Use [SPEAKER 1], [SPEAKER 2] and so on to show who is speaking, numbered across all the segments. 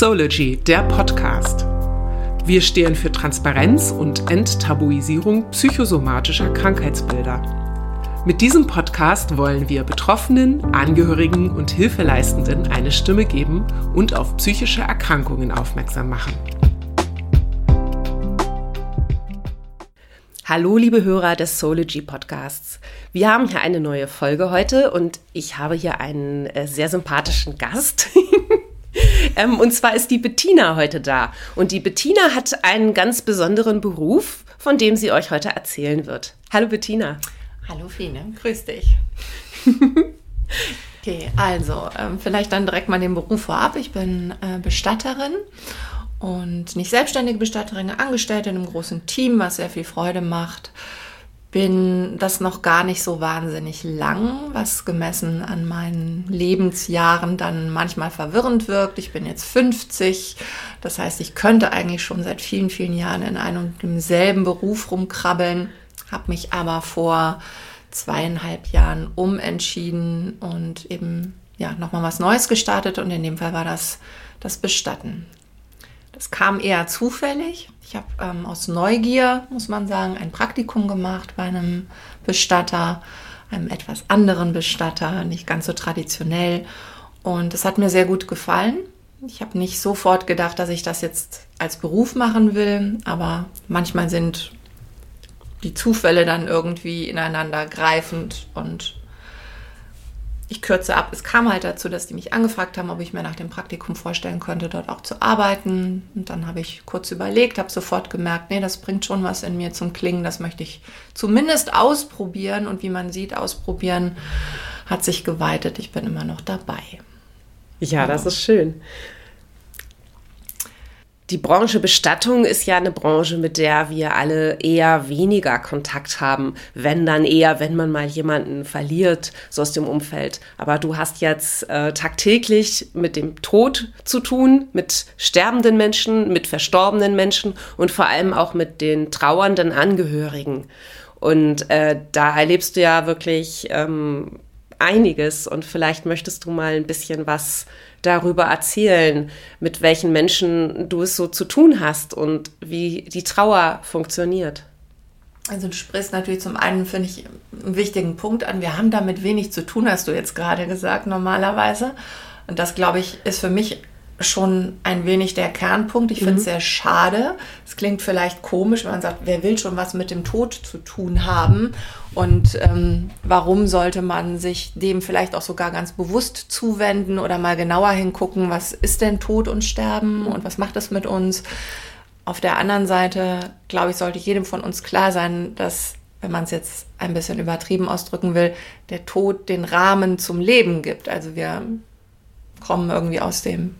[SPEAKER 1] Sology, der Podcast. Wir stehen für Transparenz und Enttabuisierung psychosomatischer Krankheitsbilder. Mit diesem Podcast wollen wir Betroffenen, Angehörigen und Hilfeleistenden eine Stimme geben und auf psychische Erkrankungen aufmerksam machen.
[SPEAKER 2] Hallo, liebe Hörer des Sology Podcasts. Wir haben hier eine neue Folge heute und ich habe hier einen äh, sehr sympathischen Gast. ähm, und zwar ist die Bettina heute da. Und die Bettina hat einen ganz besonderen Beruf, von dem sie euch heute erzählen wird. Hallo Bettina.
[SPEAKER 3] Hallo Fine, grüß dich. okay, also ähm, vielleicht dann direkt mal den Beruf vorab. Ich bin äh, Bestatterin und nicht selbstständige Bestatterin, Angestellte in einem großen Team, was sehr viel Freude macht bin das noch gar nicht so wahnsinnig lang, was gemessen an meinen Lebensjahren dann manchmal verwirrend wirkt. Ich bin jetzt 50, das heißt, ich könnte eigentlich schon seit vielen, vielen Jahren in einem und demselben Beruf rumkrabbeln, habe mich aber vor zweieinhalb Jahren umentschieden und eben ja nochmal was Neues gestartet und in dem Fall war das das Bestatten. Das kam eher zufällig. Ich habe ähm, aus Neugier, muss man sagen, ein Praktikum gemacht bei einem Bestatter, einem etwas anderen Bestatter, nicht ganz so traditionell. Und es hat mir sehr gut gefallen. Ich habe nicht sofort gedacht, dass ich das jetzt als Beruf machen will, aber manchmal sind die Zufälle dann irgendwie ineinander greifend und ich kürze ab, es kam halt dazu, dass die mich angefragt haben, ob ich mir nach dem Praktikum vorstellen könnte, dort auch zu arbeiten. Und dann habe ich kurz überlegt, habe sofort gemerkt, nee, das bringt schon was in mir zum Klingen, das möchte ich zumindest ausprobieren. Und wie man sieht, ausprobieren hat sich geweitet. Ich bin immer noch dabei.
[SPEAKER 2] Ja, das ist schön die Branche Bestattung ist ja eine Branche, mit der wir alle eher weniger Kontakt haben, wenn dann eher, wenn man mal jemanden verliert, so aus dem Umfeld. Aber du hast jetzt äh, tagtäglich mit dem Tod zu tun, mit sterbenden Menschen, mit verstorbenen Menschen und vor allem auch mit den trauernden Angehörigen. Und äh, da erlebst du ja wirklich ähm, einiges und vielleicht möchtest du mal ein bisschen was darüber erzählen, mit welchen Menschen du es so zu tun hast und wie die Trauer funktioniert.
[SPEAKER 3] Also du sprichst natürlich zum einen, finde ich, einen wichtigen Punkt an. Wir haben damit wenig zu tun, hast du jetzt gerade gesagt, normalerweise. Und das, glaube ich, ist für mich schon ein wenig der Kernpunkt. Ich finde es mhm. sehr schade. Es klingt vielleicht komisch, wenn man sagt, wer will schon was mit dem Tod zu tun haben? Und ähm, warum sollte man sich dem vielleicht auch sogar ganz bewusst zuwenden oder mal genauer hingucken, was ist denn Tod und Sterben und was macht es mit uns? Auf der anderen Seite, glaube ich, sollte jedem von uns klar sein, dass, wenn man es jetzt ein bisschen übertrieben ausdrücken will, der Tod den Rahmen zum Leben gibt. Also wir kommen irgendwie aus dem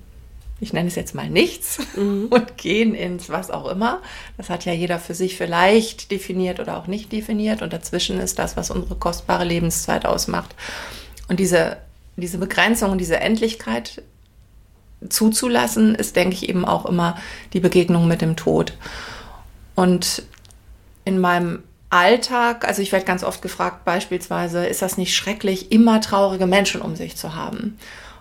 [SPEAKER 3] ich nenne es jetzt mal nichts mhm. und gehen ins was auch immer. Das hat ja jeder für sich vielleicht definiert oder auch nicht definiert. Und dazwischen ist das, was unsere kostbare Lebenszeit ausmacht. Und diese, diese Begrenzung und diese Endlichkeit zuzulassen, ist, denke ich, eben auch immer die Begegnung mit dem Tod. Und in meinem Alltag, also ich werde ganz oft gefragt, beispielsweise, ist das nicht schrecklich, immer traurige Menschen um sich zu haben?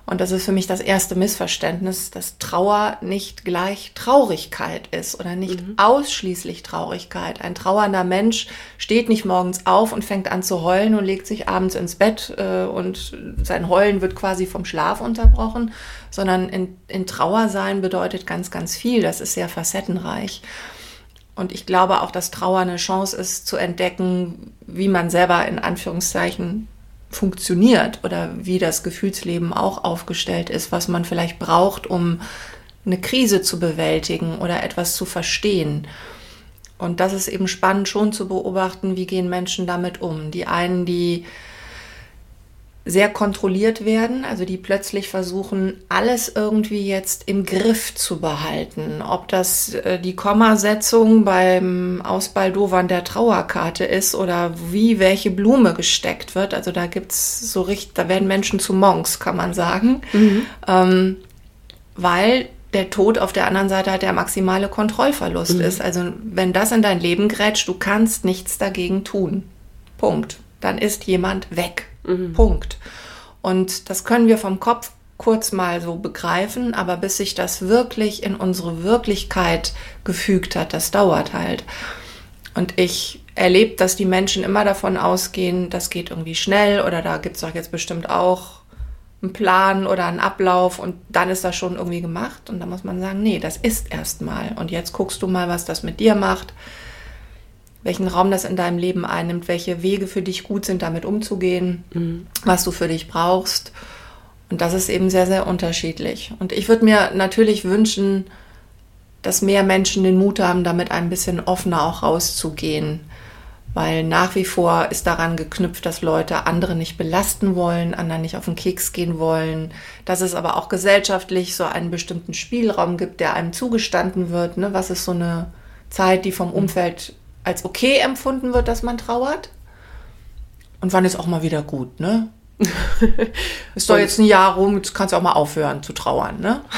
[SPEAKER 3] Und das ist für mich das erste Missverständnis, dass Trauer nicht gleich Traurigkeit ist oder nicht mhm. ausschließlich Traurigkeit. Ein trauernder Mensch steht nicht morgens auf und fängt an zu heulen und legt sich abends ins Bett äh, und sein Heulen wird quasi vom Schlaf unterbrochen, sondern in, in Trauer sein bedeutet ganz, ganz viel. Das ist sehr facettenreich. Und ich glaube auch, dass Trauer eine Chance ist, zu entdecken, wie man selber in Anführungszeichen funktioniert oder wie das Gefühlsleben auch aufgestellt ist, was man vielleicht braucht, um eine Krise zu bewältigen oder etwas zu verstehen. Und das ist eben spannend schon zu beobachten, wie gehen Menschen damit um. Die einen, die sehr kontrolliert werden, also die plötzlich versuchen, alles irgendwie jetzt im Griff zu behalten. Ob das äh, die Kommasetzung beim Ausbaldowern der Trauerkarte ist oder wie welche Blume gesteckt wird. Also da gibt's so richtig, da werden Menschen zu Monks, kann man sagen. Mhm. Ähm, weil der Tod auf der anderen Seite halt der maximale Kontrollverlust mhm. ist. Also wenn das in dein Leben grätscht, du kannst nichts dagegen tun. Punkt. Dann ist jemand weg. Mhm. Punkt. Und das können wir vom Kopf kurz mal so begreifen, aber bis sich das wirklich in unsere Wirklichkeit gefügt hat, das dauert halt. Und ich erlebe, dass die Menschen immer davon ausgehen, das geht irgendwie schnell oder da gibt es doch jetzt bestimmt auch einen Plan oder einen Ablauf und dann ist das schon irgendwie gemacht. Und da muss man sagen, nee, das ist erstmal. Und jetzt guckst du mal, was das mit dir macht, welchen Raum das in deinem Leben einnimmt, welche Wege für dich gut sind, damit umzugehen, mhm. was du für dich brauchst. Und das ist eben sehr, sehr unterschiedlich. Und ich würde mir natürlich wünschen, dass mehr Menschen den Mut haben, damit ein bisschen offener auch rauszugehen weil nach wie vor ist daran geknüpft, dass Leute andere nicht belasten wollen, anderen nicht auf den Keks gehen wollen, dass es aber auch gesellschaftlich so einen bestimmten Spielraum gibt, der einem zugestanden wird. Ne? Was ist so eine Zeit, die vom Umfeld als okay empfunden wird, dass man trauert? Und wann ist auch mal wieder gut, ne? ist doch jetzt ein Jahr rum, jetzt kannst du auch mal aufhören zu trauern, ne?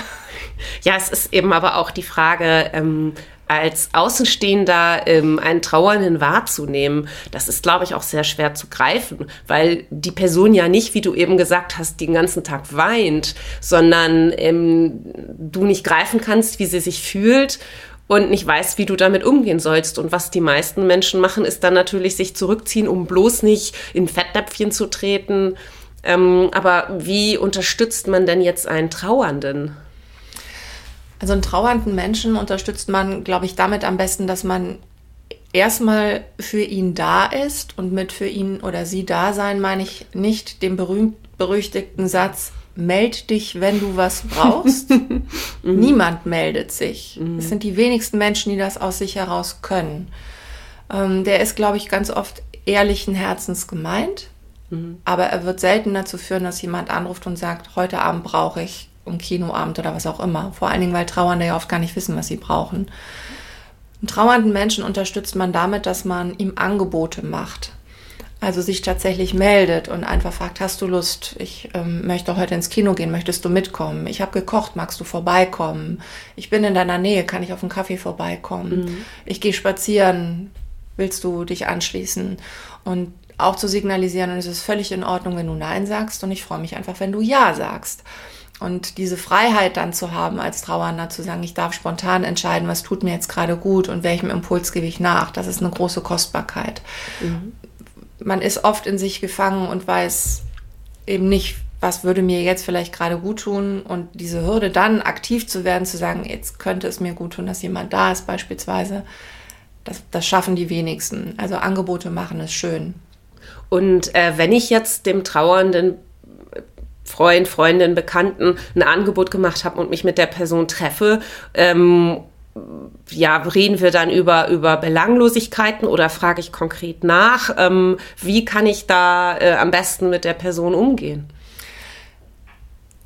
[SPEAKER 2] Ja, es ist eben aber auch die Frage, ähm, als Außenstehender ähm, einen Trauernden wahrzunehmen, das ist, glaube ich, auch sehr schwer zu greifen, weil die Person ja nicht, wie du eben gesagt hast, den ganzen Tag weint, sondern ähm, du nicht greifen kannst, wie sie sich fühlt und nicht weißt, wie du damit umgehen sollst. Und was die meisten Menschen machen, ist dann natürlich sich zurückziehen, um bloß nicht in Fettnäpfchen zu treten. Ähm, aber wie unterstützt man denn jetzt einen Trauernden?
[SPEAKER 3] Also einen trauernden Menschen unterstützt man, glaube ich, damit am besten, dass man erstmal für ihn da ist und mit für ihn oder sie da sein meine ich nicht den berühmt berüchtigten Satz, meld dich, wenn du was brauchst. mhm. Niemand meldet sich. Mhm. Es sind die wenigsten Menschen, die das aus sich heraus können. Ähm, der ist, glaube ich, ganz oft ehrlichen Herzens gemeint, mhm. aber er wird selten dazu führen, dass jemand anruft und sagt, heute Abend brauche ich um Kinoabend oder was auch immer. Vor allen Dingen, weil Trauernde ja oft gar nicht wissen, was sie brauchen. Einen trauernden Menschen unterstützt man damit, dass man ihm Angebote macht. Also sich tatsächlich meldet und einfach fragt, hast du Lust? Ich ähm, möchte heute ins Kino gehen, möchtest du mitkommen? Ich habe gekocht, magst du vorbeikommen? Ich bin in deiner Nähe, kann ich auf einen Kaffee vorbeikommen? Mhm. Ich gehe spazieren, willst du dich anschließen? Und auch zu signalisieren, und es ist völlig in Ordnung, wenn du Nein sagst und ich freue mich einfach, wenn du Ja sagst. Und diese Freiheit dann zu haben als Trauernder, zu sagen, ich darf spontan entscheiden, was tut mir jetzt gerade gut und welchem Impuls gebe ich nach, das ist eine große Kostbarkeit. Mhm. Man ist oft in sich gefangen und weiß eben nicht, was würde mir jetzt vielleicht gerade gut tun und diese Hürde dann aktiv zu werden, zu sagen, jetzt könnte es mir gut tun, dass jemand da ist beispielsweise, das, das schaffen die wenigsten. Also Angebote machen ist schön.
[SPEAKER 2] Und äh, wenn ich jetzt dem Trauernden Freund, Freundin, Bekannten ein Angebot gemacht habe und mich mit der Person treffe, ähm, ja, reden wir dann über, über Belanglosigkeiten oder frage ich konkret nach, ähm, wie kann ich da äh, am besten mit der Person umgehen?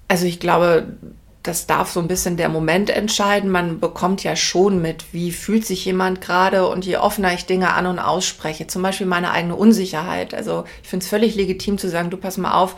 [SPEAKER 3] Also ich glaube, das darf so ein bisschen der Moment entscheiden. Man bekommt ja schon mit, wie fühlt sich jemand gerade und je offener ich Dinge an und ausspreche, zum Beispiel meine eigene Unsicherheit. Also ich finde es völlig legitim zu sagen, du pass mal auf,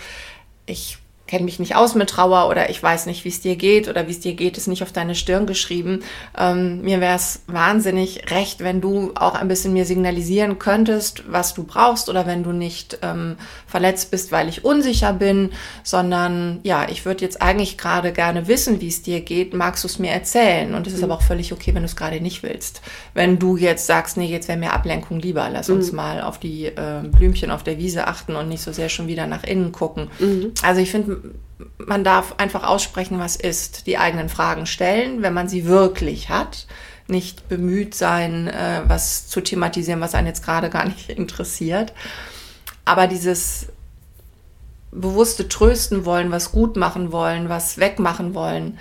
[SPEAKER 3] ich kenne mich nicht aus mit Trauer oder ich weiß nicht, wie es dir geht oder wie es dir geht, ist nicht auf deine Stirn geschrieben. Ähm, mir wäre es wahnsinnig recht, wenn du auch ein bisschen mir signalisieren könntest, was du brauchst oder wenn du nicht ähm, verletzt bist, weil ich unsicher bin, sondern ja, ich würde jetzt eigentlich gerade gerne wissen, wie es dir geht. Magst du es mir erzählen? Und es ist mhm. aber auch völlig okay, wenn du es gerade nicht willst. Wenn du jetzt sagst, nee, jetzt wäre mir Ablenkung lieber, lass uns mhm. mal auf die äh, Blümchen auf der Wiese achten und nicht so sehr schon wieder nach innen gucken. Mhm. Also ich finde, man darf einfach aussprechen, was ist, die eigenen Fragen stellen, wenn man sie wirklich hat, nicht bemüht sein, äh, was zu thematisieren, was einen jetzt gerade gar nicht interessiert. Aber dieses bewusste Trösten wollen, was gut machen wollen, was wegmachen wollen,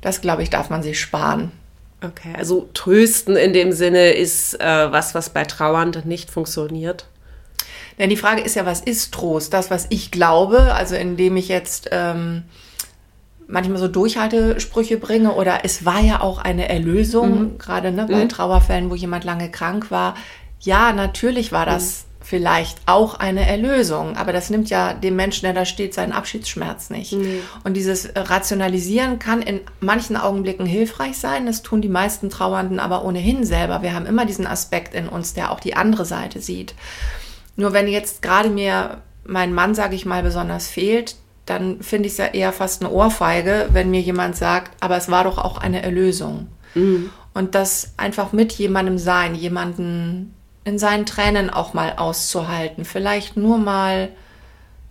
[SPEAKER 3] das glaube ich, darf man sich sparen.
[SPEAKER 2] Okay, also trösten in dem Sinne ist äh, was, was bei Trauernden nicht funktioniert.
[SPEAKER 3] Denn die Frage ist ja, was ist Trost? Das, was ich glaube, also indem ich jetzt ähm, manchmal so Durchhaltesprüche bringe oder es war ja auch eine Erlösung, mhm. gerade ne, bei mhm. Trauerfällen, wo jemand lange krank war. Ja, natürlich war das mhm. vielleicht auch eine Erlösung, aber das nimmt ja dem Menschen, der da steht, seinen Abschiedsschmerz nicht. Und dieses Rationalisieren kann in manchen Augenblicken hilfreich sein. Das tun die meisten Trauernden aber ohnehin selber. Wir haben immer diesen Aspekt in uns, der auch die andere Seite sieht. Nur wenn jetzt gerade mir mein Mann, sage ich mal, besonders fehlt, dann finde ich es ja eher fast eine Ohrfeige, wenn mir jemand sagt, aber es war doch auch eine Erlösung. Mhm. Und das einfach mit jemandem sein, jemanden in seinen Tränen auch mal auszuhalten, vielleicht nur mal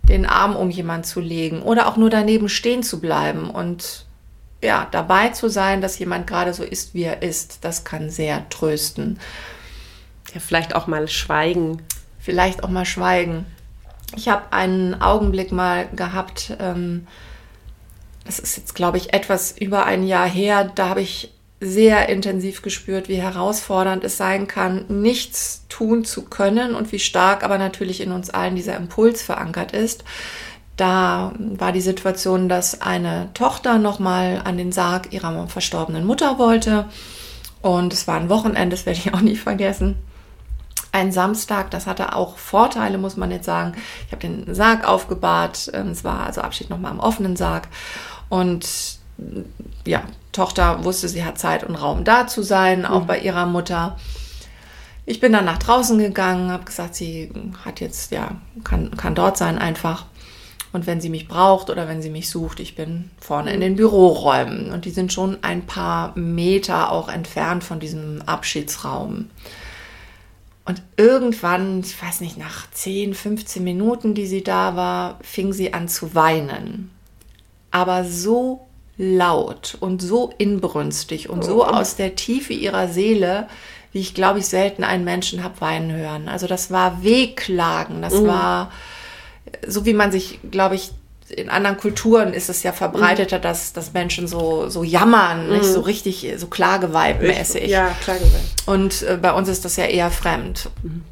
[SPEAKER 3] den Arm um jemand zu legen oder auch nur daneben stehen zu bleiben und ja, dabei zu sein, dass jemand gerade so ist, wie er ist, das kann sehr trösten.
[SPEAKER 2] Ja, vielleicht auch mal schweigen.
[SPEAKER 3] Vielleicht auch mal schweigen. Ich habe einen Augenblick mal gehabt, ähm, das ist jetzt, glaube ich, etwas über ein Jahr her, da habe ich sehr intensiv gespürt, wie herausfordernd es sein kann, nichts tun zu können und wie stark aber natürlich in uns allen dieser Impuls verankert ist. Da war die Situation, dass eine Tochter nochmal an den Sarg ihrer verstorbenen Mutter wollte. Und es war ein Wochenende, das werde ich auch nie vergessen. Ein Samstag, das hatte auch Vorteile, muss man jetzt sagen. Ich habe den Sarg aufgebahrt. Ähm, es war also Abschied nochmal am offenen Sarg. Und ja, Tochter wusste, sie hat Zeit und Raum da zu sein, auch mhm. bei ihrer Mutter. Ich bin dann nach draußen gegangen, habe gesagt, sie hat jetzt, ja, kann, kann dort sein einfach. Und wenn sie mich braucht oder wenn sie mich sucht, ich bin vorne in den Büroräumen. Und die sind schon ein paar Meter auch entfernt von diesem Abschiedsraum. Und irgendwann, ich weiß nicht, nach 10, 15 Minuten, die sie da war, fing sie an zu weinen. Aber so laut und so inbrünstig und so oh. aus der Tiefe ihrer Seele, wie ich glaube ich selten einen Menschen habe weinen hören. Also das war Wehklagen, das mhm. war so wie man sich, glaube ich, in anderen Kulturen ist es ja verbreiteter, mhm. dass, dass Menschen so, so jammern, mhm. nicht so richtig, so klageweibmäßig.
[SPEAKER 2] Ja, Klageweib.
[SPEAKER 3] Und äh, bei uns ist das ja eher fremd. Mhm.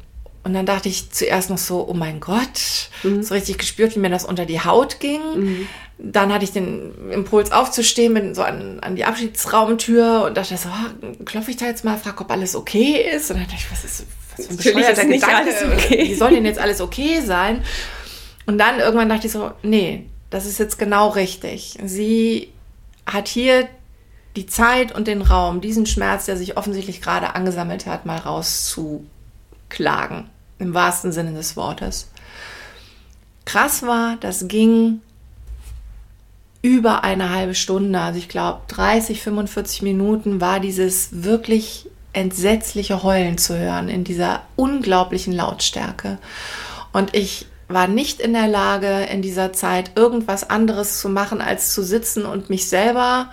[SPEAKER 3] Und dann dachte ich zuerst noch so, oh mein Gott, mhm. so richtig gespürt, wie mir das unter die Haut ging. Mhm. Dann hatte ich den Impuls aufzustehen, bin so an, an die Abschiedsraumtür und dachte so, oh, klopfe ich da jetzt mal, frage, ob alles okay ist. Und dann dachte ich, was ist, was für ein bescheuerter Gedanke, okay. wie soll denn jetzt alles okay sein? Und dann irgendwann dachte ich so, nee, das ist jetzt genau richtig. Sie hat hier die Zeit und den Raum, diesen Schmerz, der sich offensichtlich gerade angesammelt hat, mal rauszuklagen im wahrsten Sinne des Wortes. Krass war, das ging über eine halbe Stunde, also ich glaube 30, 45 Minuten war dieses wirklich entsetzliche Heulen zu hören in dieser unglaublichen Lautstärke. Und ich war nicht in der Lage, in dieser Zeit irgendwas anderes zu machen, als zu sitzen und mich selber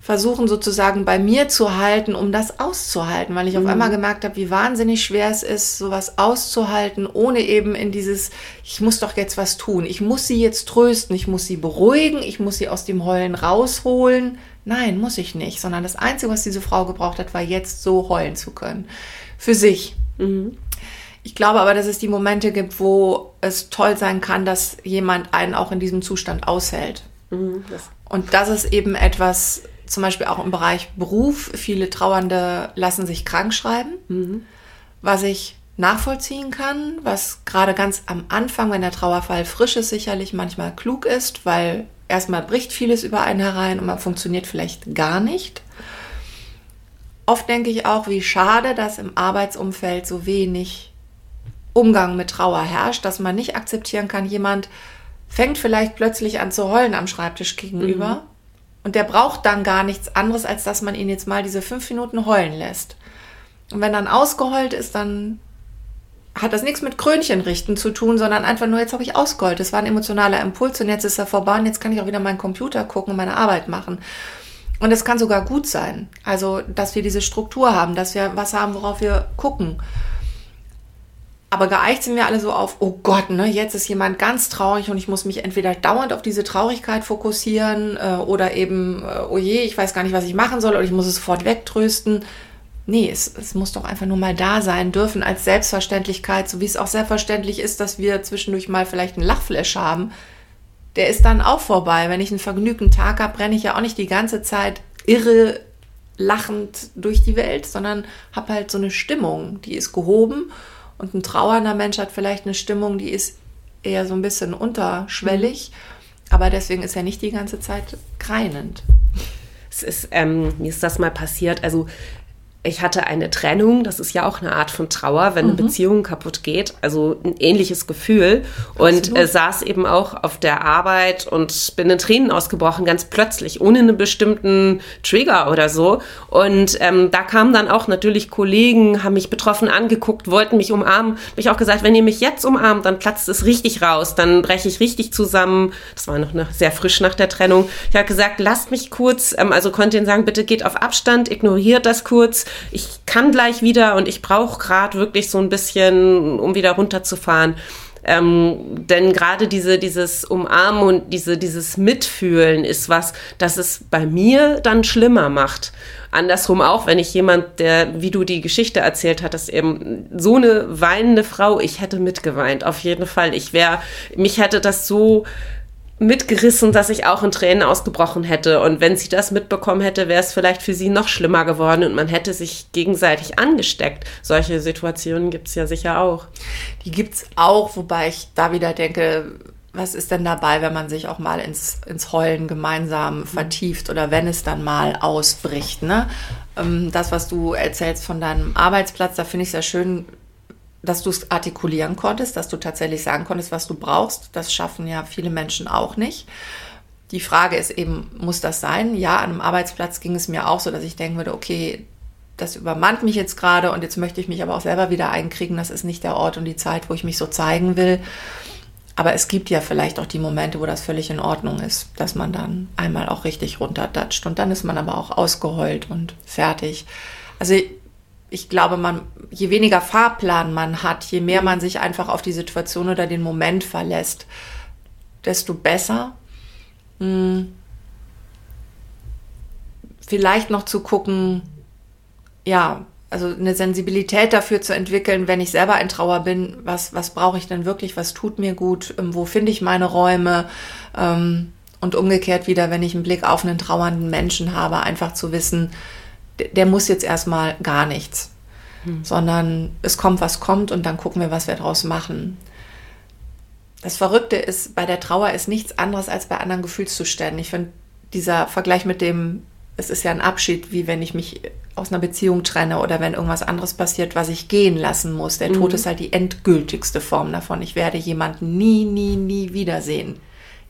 [SPEAKER 3] versuchen sozusagen bei mir zu halten, um das auszuhalten, weil ich mhm. auf einmal gemerkt habe, wie wahnsinnig schwer es ist, sowas auszuhalten, ohne eben in dieses, ich muss doch jetzt was tun, ich muss sie jetzt trösten, ich muss sie beruhigen, ich muss sie aus dem Heulen rausholen. Nein, muss ich nicht, sondern das Einzige, was diese Frau gebraucht hat, war jetzt so heulen zu können. Für sich. Mhm. Ich glaube aber, dass es die Momente gibt, wo es toll sein kann, dass jemand einen auch in diesem Zustand aushält. Mhm, das und das ist eben etwas, zum Beispiel auch im Bereich Beruf. Viele Trauernde lassen sich krank schreiben, mhm. was ich nachvollziehen kann, was gerade ganz am Anfang, wenn der Trauerfall frisch ist, sicherlich manchmal klug ist, weil erstmal bricht vieles über einen herein und man funktioniert vielleicht gar nicht. Oft denke ich auch, wie schade, dass im Arbeitsumfeld so wenig Umgang mit Trauer herrscht, dass man nicht akzeptieren kann, jemand fängt vielleicht plötzlich an zu heulen am Schreibtisch gegenüber. Mhm. Und der braucht dann gar nichts anderes, als dass man ihn jetzt mal diese fünf Minuten heulen lässt. Und wenn dann ausgeheult ist, dann hat das nichts mit Krönchen richten zu tun, sondern einfach nur, jetzt habe ich ausgeheult. Das war ein emotionaler Impuls und jetzt ist er vorbei und jetzt kann ich auch wieder meinen Computer gucken und meine Arbeit machen. Und es kann sogar gut sein. Also, dass wir diese Struktur haben, dass wir was haben, worauf wir gucken. Aber geeicht sind wir alle so auf, oh Gott, ne, jetzt ist jemand ganz traurig und ich muss mich entweder dauernd auf diese Traurigkeit fokussieren äh, oder eben, äh, oh je, ich weiß gar nicht, was ich machen soll oder ich muss es sofort wegtrösten. Nee, es, es muss doch einfach nur mal da sein dürfen als Selbstverständlichkeit, so wie es auch selbstverständlich ist, dass wir zwischendurch mal vielleicht einen Lachflash haben. Der ist dann auch vorbei. Wenn ich einen vergnügten Tag habe, renne ich ja auch nicht die ganze Zeit irre lachend durch die Welt, sondern habe halt so eine Stimmung, die ist gehoben und ein trauernder Mensch hat vielleicht eine Stimmung, die ist eher so ein bisschen unterschwellig, mhm. aber deswegen ist er nicht die ganze Zeit kreinend.
[SPEAKER 2] Es ist, ähm, mir ist das mal passiert, also ich hatte eine Trennung, das ist ja auch eine Art von Trauer, wenn mhm. eine Beziehung kaputt geht, also ein ähnliches Gefühl. Und äh, saß eben auch auf der Arbeit und bin in Tränen ausgebrochen, ganz plötzlich, ohne einen bestimmten Trigger oder so. Und ähm, da kamen dann auch natürlich Kollegen, haben mich betroffen angeguckt, wollten mich umarmen. Habe ich auch gesagt, wenn ihr mich jetzt umarmt, dann platzt es richtig raus, dann breche ich richtig zusammen. Das war noch sehr frisch nach der Trennung. Ich habe gesagt, lasst mich kurz, ähm, also konnte ihnen sagen, bitte geht auf Abstand, ignoriert das kurz ich kann gleich wieder und ich brauche gerade wirklich so ein bisschen, um wieder runterzufahren. Ähm, denn gerade diese, dieses Umarmen und diese, dieses Mitfühlen ist was, das es bei mir dann schlimmer macht. Andersrum auch, wenn ich jemand, der, wie du die Geschichte erzählt hattest, eben so eine weinende Frau, ich hätte mitgeweint, auf jeden Fall. Ich wäre, mich hätte das so mitgerissen, dass ich auch in Tränen ausgebrochen hätte. Und wenn sie das mitbekommen hätte, wäre es vielleicht für sie noch schlimmer geworden und man hätte sich gegenseitig angesteckt. Solche Situationen gibt es ja sicher auch.
[SPEAKER 3] Die gibt es auch, wobei ich da wieder denke, was ist denn dabei, wenn man sich auch mal ins, ins Heulen gemeinsam vertieft oder wenn es dann mal ausbricht? Ne? Ähm, das, was du erzählst von deinem Arbeitsplatz, da finde ich es ja schön, dass du es artikulieren konntest, dass du tatsächlich sagen konntest, was du brauchst. Das schaffen ja viele Menschen auch nicht. Die Frage ist eben, muss das sein? Ja, an einem Arbeitsplatz ging es mir auch so, dass ich denken würde, okay, das übermannt mich jetzt gerade und jetzt möchte ich mich aber auch selber wieder einkriegen. Das ist nicht der Ort und die Zeit, wo ich mich so zeigen will. Aber es gibt ja vielleicht auch die Momente, wo das völlig in Ordnung ist, dass man dann einmal auch richtig runterdatscht und dann ist man aber auch ausgeheult und fertig. Also ich glaube, man, je weniger Fahrplan man hat, je mehr man sich einfach auf die Situation oder den Moment verlässt, desto besser. Hm. Vielleicht noch zu gucken, ja, also eine Sensibilität dafür zu entwickeln, wenn ich selber in Trauer bin, was, was brauche ich denn wirklich, was tut mir gut, ähm, wo finde ich meine Räume ähm, und umgekehrt wieder, wenn ich einen Blick auf einen trauernden Menschen habe, einfach zu wissen, der muss jetzt erstmal gar nichts, hm. sondern es kommt, was kommt und dann gucken wir, was wir daraus machen. Das Verrückte ist, bei der Trauer ist nichts anderes als bei anderen Gefühlszuständen. Ich finde, dieser Vergleich mit dem, es ist ja ein Abschied, wie wenn ich mich aus einer Beziehung trenne oder wenn irgendwas anderes passiert, was ich gehen lassen muss. Der mhm. Tod ist halt die endgültigste Form davon. Ich werde jemanden nie, nie, nie wiedersehen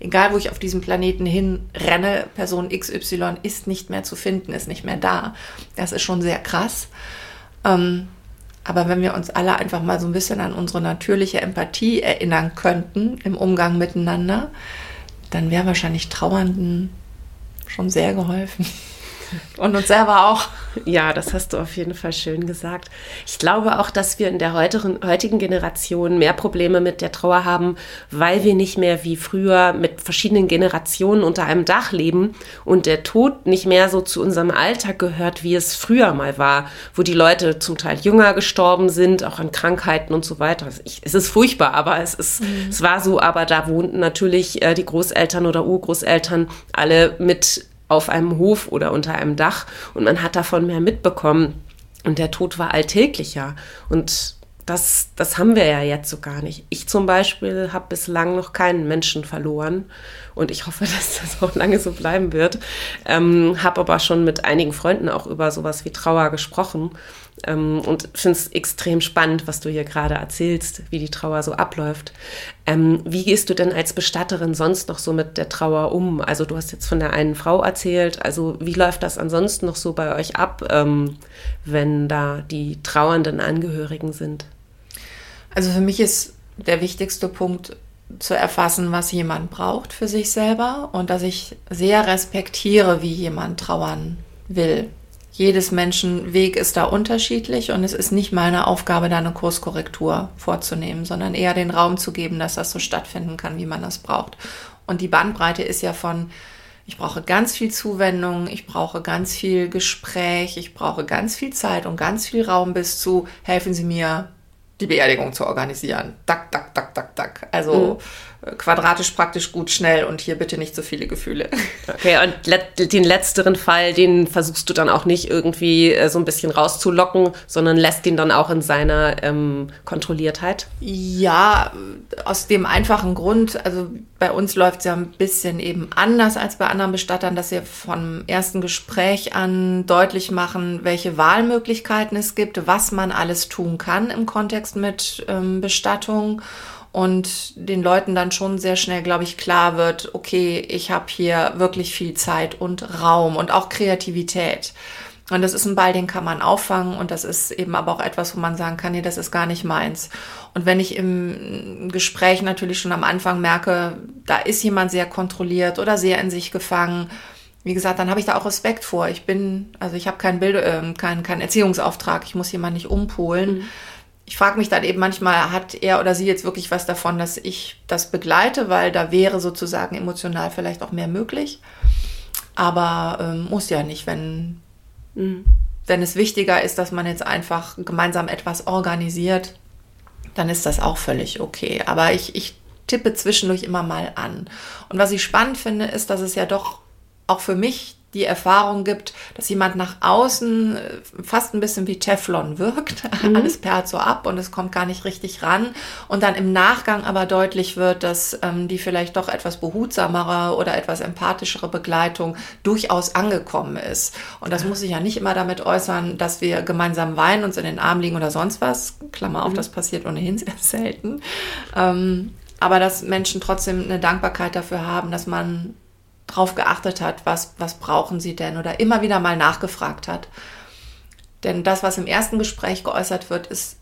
[SPEAKER 3] egal wo ich auf diesem Planeten hinrenne, Person XY ist nicht mehr zu finden, ist nicht mehr da. Das ist schon sehr krass. Ähm, aber wenn wir uns alle einfach mal so ein bisschen an unsere natürliche Empathie erinnern könnten im Umgang miteinander, dann wäre wahrscheinlich Trauernden schon sehr geholfen. Und uns selber auch.
[SPEAKER 2] Ja, das hast du auf jeden Fall schön gesagt. Ich glaube auch, dass wir in der heutigen Generation mehr Probleme mit der Trauer haben, weil wir nicht mehr wie früher mit verschiedenen Generationen unter einem Dach leben und der Tod nicht mehr so zu unserem Alltag gehört, wie es früher mal war, wo die Leute zum Teil jünger gestorben sind, auch an Krankheiten und so weiter. Ich, es ist furchtbar, aber es, ist, mhm. es war so, aber da wohnten natürlich äh, die Großeltern oder Urgroßeltern alle mit auf einem Hof oder unter einem Dach und man hat davon mehr mitbekommen. Und der Tod war alltäglicher. Und das, das haben wir ja jetzt so gar nicht. Ich zum Beispiel habe bislang noch keinen Menschen verloren und ich hoffe, dass das auch lange so bleiben wird. Ähm, habe aber schon mit einigen Freunden auch über sowas wie Trauer gesprochen ähm, und finde es extrem spannend, was du hier gerade erzählst, wie die Trauer so abläuft. Ähm, wie gehst du denn als Bestatterin sonst noch so mit der Trauer um? Also du hast jetzt von der einen Frau erzählt. Also wie läuft das ansonsten noch so bei euch ab, ähm, wenn da die trauernden Angehörigen sind?
[SPEAKER 3] Also für mich ist der wichtigste Punkt zu erfassen, was jemand braucht für sich selber und dass ich sehr respektiere, wie jemand trauern will. Jedes Menschen Weg ist da unterschiedlich und es ist nicht meine Aufgabe, da eine Kurskorrektur vorzunehmen, sondern eher den Raum zu geben, dass das so stattfinden kann, wie man das braucht. Und die Bandbreite ist ja von, ich brauche ganz viel Zuwendung, ich brauche ganz viel Gespräch, ich brauche ganz viel Zeit und ganz viel Raum bis zu, helfen Sie mir, die Beerdigung zu organisieren. Dack, dack, dack, dack, dack. Also quadratisch praktisch gut schnell und hier bitte nicht so viele Gefühle.
[SPEAKER 2] Okay, und let den letzteren Fall, den versuchst du dann auch nicht irgendwie äh, so ein bisschen rauszulocken, sondern lässt ihn dann auch in seiner ähm, Kontrolliertheit?
[SPEAKER 3] Ja, aus dem einfachen Grund, also bei uns läuft es ja ein bisschen eben anders als bei anderen Bestattern, dass wir vom ersten Gespräch an deutlich machen, welche Wahlmöglichkeiten es gibt, was man alles tun kann im Kontext mit ähm, Bestattung und den Leuten dann schon sehr schnell, glaube ich, klar wird, okay, ich habe hier wirklich viel Zeit und Raum und auch Kreativität. Und das ist ein Ball, den kann man auffangen und das ist eben aber auch etwas, wo man sagen kann, nee, das ist gar nicht meins. Und wenn ich im Gespräch natürlich schon am Anfang merke, da ist jemand sehr kontrolliert oder sehr in sich gefangen, wie gesagt, dann habe ich da auch Respekt vor. Ich bin, also ich habe keinen Bild, äh, keinen keinen Erziehungsauftrag, ich muss jemanden nicht umpolen. Mhm ich frage mich dann eben manchmal, hat er oder sie jetzt wirklich was davon, dass ich das begleite, weil da wäre sozusagen emotional vielleicht auch mehr möglich. Aber ähm, muss ja nicht, wenn, mhm. wenn es wichtiger ist, dass man jetzt einfach gemeinsam etwas organisiert, dann ist das auch völlig okay. Aber ich, ich tippe zwischendurch immer mal an. Und was ich spannend finde, ist, dass es ja doch auch für mich die Erfahrung gibt, dass jemand nach außen äh, fast ein bisschen wie Teflon wirkt. Mhm. Alles perlt so ab und es kommt gar nicht richtig ran. Und dann im Nachgang aber deutlich wird, dass ähm, die vielleicht doch etwas behutsamere oder etwas empathischere Begleitung durchaus angekommen ist. Und das muss sich ja nicht immer damit äußern, dass wir gemeinsam weinen, uns in den Arm liegen oder sonst was. Klammer auf, mhm. das passiert ohnehin sehr selten. Ähm, aber dass Menschen trotzdem eine Dankbarkeit dafür haben, dass man drauf geachtet hat, was, was brauchen sie denn oder immer wieder mal nachgefragt hat. Denn das, was im ersten Gespräch geäußert wird, ist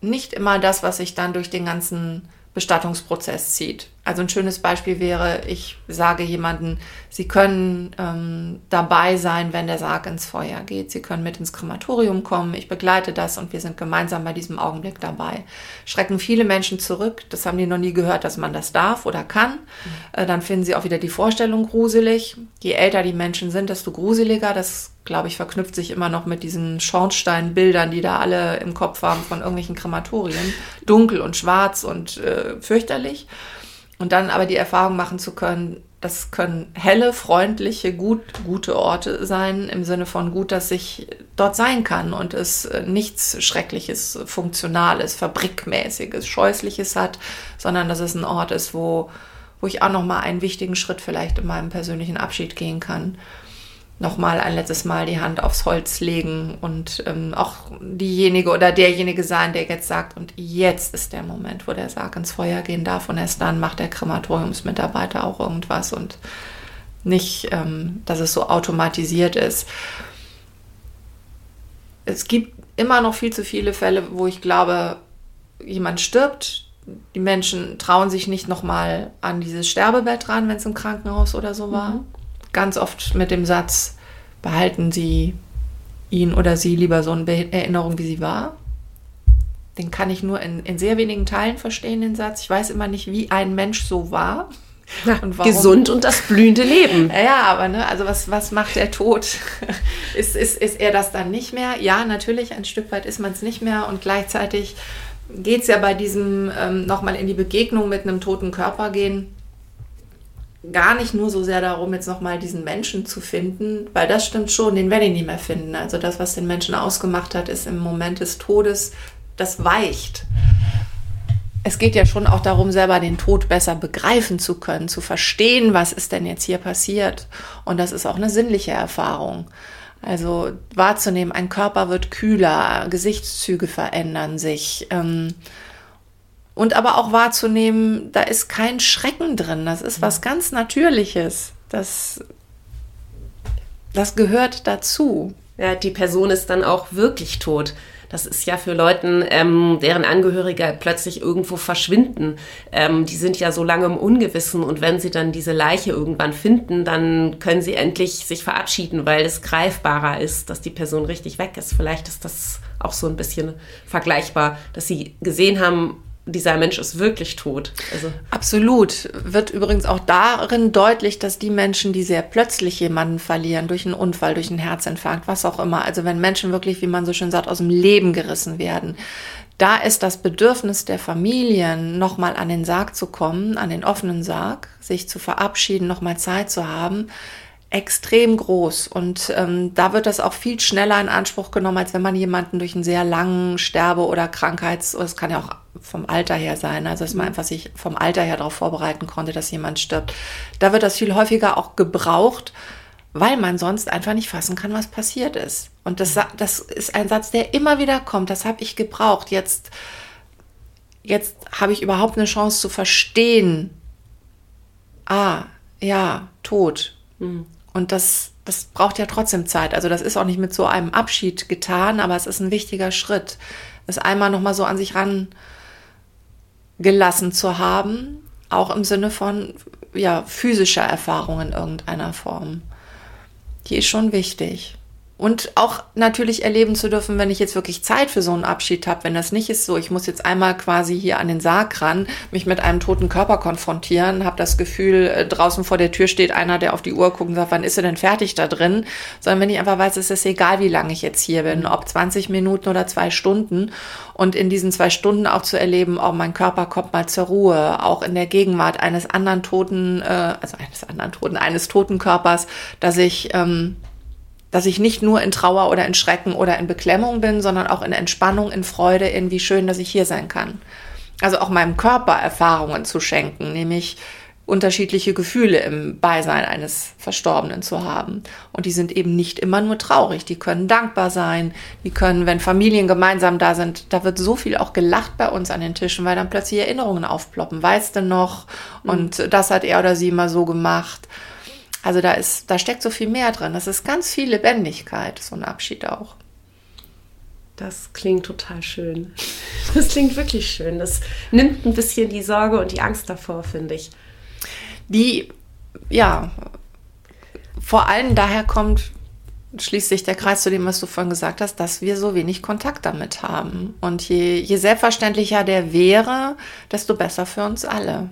[SPEAKER 3] nicht immer das, was sich dann durch den ganzen Bestattungsprozess zieht. Also ein schönes Beispiel wäre, ich sage jemanden, Sie können ähm, dabei sein, wenn der Sarg ins Feuer geht. Sie können mit ins Krematorium kommen. Ich begleite das und wir sind gemeinsam bei diesem Augenblick dabei. Schrecken viele Menschen zurück. Das haben die noch nie gehört, dass man das darf oder kann. Mhm. Äh, dann finden sie auch wieder die Vorstellung gruselig. Je älter die Menschen sind, desto gruseliger. Das glaube ich, verknüpft sich immer noch mit diesen Schornsteinbildern, die da alle im Kopf haben von irgendwelchen Krematorien. Dunkel und schwarz und äh, fürchterlich. Und dann aber die Erfahrung machen zu können, das können helle, freundliche, gut, gute Orte sein, im Sinne von gut, dass ich dort sein kann und es äh, nichts Schreckliches, Funktionales, Fabrikmäßiges, Scheußliches hat, sondern dass es ein Ort ist, wo, wo ich auch nochmal einen wichtigen Schritt vielleicht in meinem persönlichen Abschied gehen kann nochmal ein letztes Mal die Hand aufs Holz legen und ähm, auch diejenige oder derjenige sein, der jetzt sagt, und jetzt ist der Moment, wo der Sarg ins Feuer gehen darf und erst dann macht der Krematoriumsmitarbeiter auch irgendwas und nicht, ähm, dass es so automatisiert ist. Es gibt immer noch viel zu viele Fälle, wo ich glaube, jemand stirbt, die Menschen trauen sich nicht nochmal an dieses Sterbebett ran, wenn es im Krankenhaus oder so war. Mhm ganz oft mit dem Satz, behalten Sie ihn oder sie lieber so in Erinnerung, wie sie war. Den kann ich nur in, in sehr wenigen Teilen verstehen, den Satz. Ich weiß immer nicht, wie ein Mensch so war.
[SPEAKER 2] Und. Gesund und das blühende Leben.
[SPEAKER 3] Ja, aber ne, also was, was macht der Tod? ist, ist, ist er das dann nicht mehr? Ja, natürlich, ein Stück weit ist man es nicht mehr und gleichzeitig geht es ja bei diesem ähm, nochmal in die Begegnung mit einem toten Körper gehen gar nicht nur so sehr darum, jetzt nochmal diesen Menschen zu finden, weil das stimmt schon, den werde ich nicht mehr finden. Also das, was den Menschen ausgemacht hat, ist im Moment des Todes, das weicht. Es geht ja schon auch darum, selber den Tod besser begreifen zu können, zu verstehen, was ist denn jetzt hier passiert. Und das ist auch eine sinnliche Erfahrung. Also wahrzunehmen, ein Körper wird kühler, Gesichtszüge verändern sich. Ähm, und aber auch wahrzunehmen, da ist kein Schrecken drin. Das ist was ganz Natürliches. Das, das gehört dazu.
[SPEAKER 2] Ja, die Person ist dann auch wirklich tot. Das ist ja für Leute, ähm, deren Angehörige plötzlich irgendwo verschwinden. Ähm, die sind ja so lange im Ungewissen und wenn sie dann diese Leiche irgendwann finden, dann können sie endlich sich verabschieden, weil es greifbarer ist, dass die Person richtig weg ist. Vielleicht ist das auch so ein bisschen vergleichbar, dass sie gesehen haben, dieser Mensch ist wirklich tot.
[SPEAKER 3] Also. Absolut. Wird übrigens auch darin deutlich, dass die Menschen, die sehr plötzlich jemanden verlieren, durch einen Unfall, durch einen Herzinfarkt, was auch immer, also wenn Menschen wirklich, wie man so schön sagt, aus dem Leben gerissen werden, da ist das Bedürfnis der Familien, nochmal an den Sarg zu kommen, an den offenen Sarg, sich zu verabschieden, nochmal Zeit zu haben, extrem groß. Und ähm, da wird das auch viel schneller in Anspruch genommen, als wenn man jemanden durch einen sehr langen Sterbe- oder Krankheits-, es kann ja auch vom Alter her sein, also dass man mhm. einfach sich vom Alter her darauf vorbereiten konnte, dass jemand stirbt. Da wird das viel häufiger auch gebraucht, weil man sonst einfach nicht fassen kann, was passiert ist. Und das, das ist ein Satz, der immer wieder kommt. Das habe ich gebraucht. Jetzt, jetzt habe ich überhaupt eine Chance zu verstehen. Ah, ja, tot. Mhm. Und das, das braucht ja trotzdem Zeit. Also das ist auch nicht mit so einem Abschied getan, aber es ist ein wichtiger Schritt, es einmal nochmal so an sich rangelassen zu haben, auch im Sinne von ja, physischer Erfahrung in irgendeiner Form. Die ist schon wichtig. Und auch natürlich erleben zu dürfen, wenn ich jetzt wirklich Zeit für so einen Abschied habe, wenn das nicht ist so, ich muss jetzt einmal quasi hier an den Sarg ran, mich mit einem toten Körper konfrontieren, habe das Gefühl, äh, draußen vor der Tür steht einer, der auf die Uhr guckt und sagt, wann ist er denn fertig da drin? Sondern wenn ich einfach weiß, es ist egal, wie lange ich jetzt hier bin, ob 20 Minuten oder zwei Stunden und in diesen zwei Stunden auch zu erleben, oh, mein Körper kommt mal zur Ruhe, auch in der Gegenwart eines anderen toten, äh, also eines anderen toten, eines toten Körpers, dass ich ähm, dass ich nicht nur in Trauer oder in Schrecken oder in Beklemmung bin, sondern auch in Entspannung, in Freude, in wie schön, dass ich hier sein kann. Also auch meinem Körper Erfahrungen zu schenken, nämlich unterschiedliche Gefühle im Beisein eines Verstorbenen zu haben. Und die sind eben nicht immer nur traurig, die können dankbar sein, die können, wenn Familien gemeinsam da sind, da wird so viel auch gelacht bei uns an den Tischen, weil dann plötzlich Erinnerungen aufploppen. Weißt du noch? Mhm. Und das hat er oder sie mal so gemacht. Also da ist, da steckt so viel mehr drin. Das ist ganz viel Lebendigkeit, so ein Abschied auch.
[SPEAKER 2] Das klingt total schön. Das klingt wirklich schön. Das nimmt ein bisschen die Sorge und die Angst davor, finde ich.
[SPEAKER 3] Die, ja, vor allem daher kommt, schließt sich der Kreis zu dem, was du vorhin gesagt hast, dass wir so wenig Kontakt damit haben. Und je, je selbstverständlicher der wäre, desto besser für uns alle.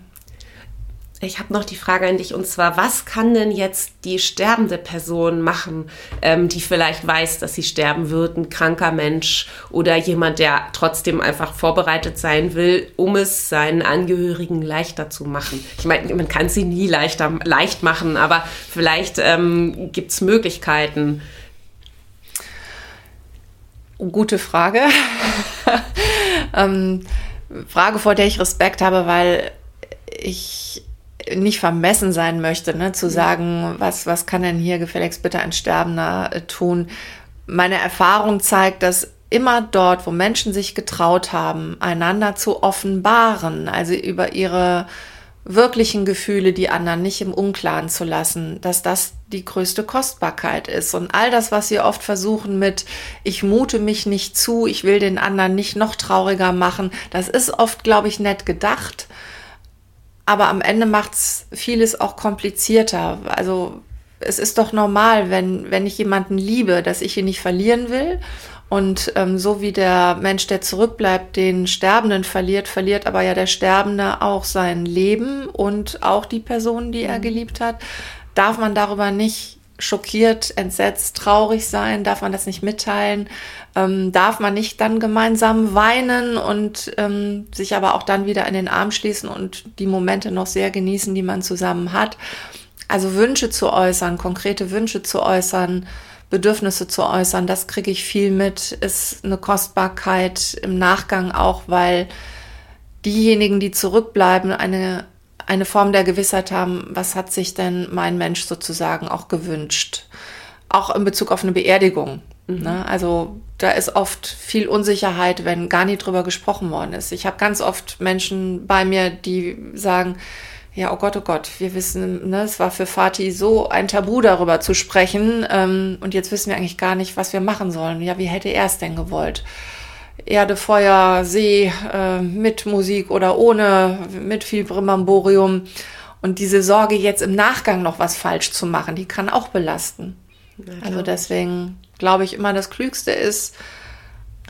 [SPEAKER 2] Ich habe noch die Frage an dich und zwar, was kann denn jetzt die sterbende Person machen, ähm, die vielleicht weiß, dass sie sterben wird, ein kranker Mensch oder jemand, der trotzdem einfach vorbereitet sein will, um es seinen Angehörigen leichter zu machen? Ich meine, man kann sie nie leichter, leicht machen, aber vielleicht ähm, gibt es Möglichkeiten.
[SPEAKER 3] Gute Frage. ähm, Frage, vor der ich Respekt habe, weil ich nicht vermessen sein möchte, ne, zu sagen, was, was kann denn hier gefälligst bitte ein Sterbender äh, tun. Meine Erfahrung zeigt, dass immer dort, wo Menschen sich getraut haben, einander zu offenbaren, also über ihre wirklichen Gefühle die anderen nicht im Unklaren zu lassen, dass das die größte Kostbarkeit ist. Und all das, was sie oft versuchen mit, ich mute mich nicht zu, ich will den anderen nicht noch trauriger machen, das ist oft, glaube ich, nett gedacht aber am Ende macht es vieles auch komplizierter. Also es ist doch normal, wenn, wenn ich jemanden liebe, dass ich ihn nicht verlieren will. Und ähm, so wie der Mensch, der zurückbleibt, den Sterbenden verliert, verliert aber ja der Sterbende auch sein Leben und auch die Person, die er mhm. geliebt hat, darf man darüber nicht schockiert, entsetzt, traurig sein, darf man das nicht mitteilen, ähm, darf man nicht dann gemeinsam weinen und ähm, sich aber auch dann wieder in den Arm schließen und die Momente noch sehr genießen, die man zusammen hat. Also Wünsche zu äußern, konkrete Wünsche zu äußern, Bedürfnisse zu äußern, das kriege ich viel mit, ist eine Kostbarkeit im Nachgang auch, weil diejenigen, die zurückbleiben, eine eine Form der Gewissheit haben, was hat sich denn mein Mensch sozusagen auch gewünscht. Auch in Bezug auf eine Beerdigung. Mhm. Ne? Also da ist oft viel Unsicherheit, wenn gar nicht drüber gesprochen worden ist. Ich habe ganz oft Menschen bei mir, die sagen, ja, oh Gott, oh Gott, wir wissen, ne, es war für Fatih so ein Tabu darüber zu sprechen ähm, und jetzt wissen wir eigentlich gar nicht, was wir machen sollen. Ja, wie hätte er es denn gewollt? Erde, Feuer, See, äh, mit Musik oder ohne, mit viel Brimborium. Und diese Sorge, jetzt im Nachgang noch was falsch zu machen, die kann auch belasten. Also deswegen glaube ich immer, das Klügste ist,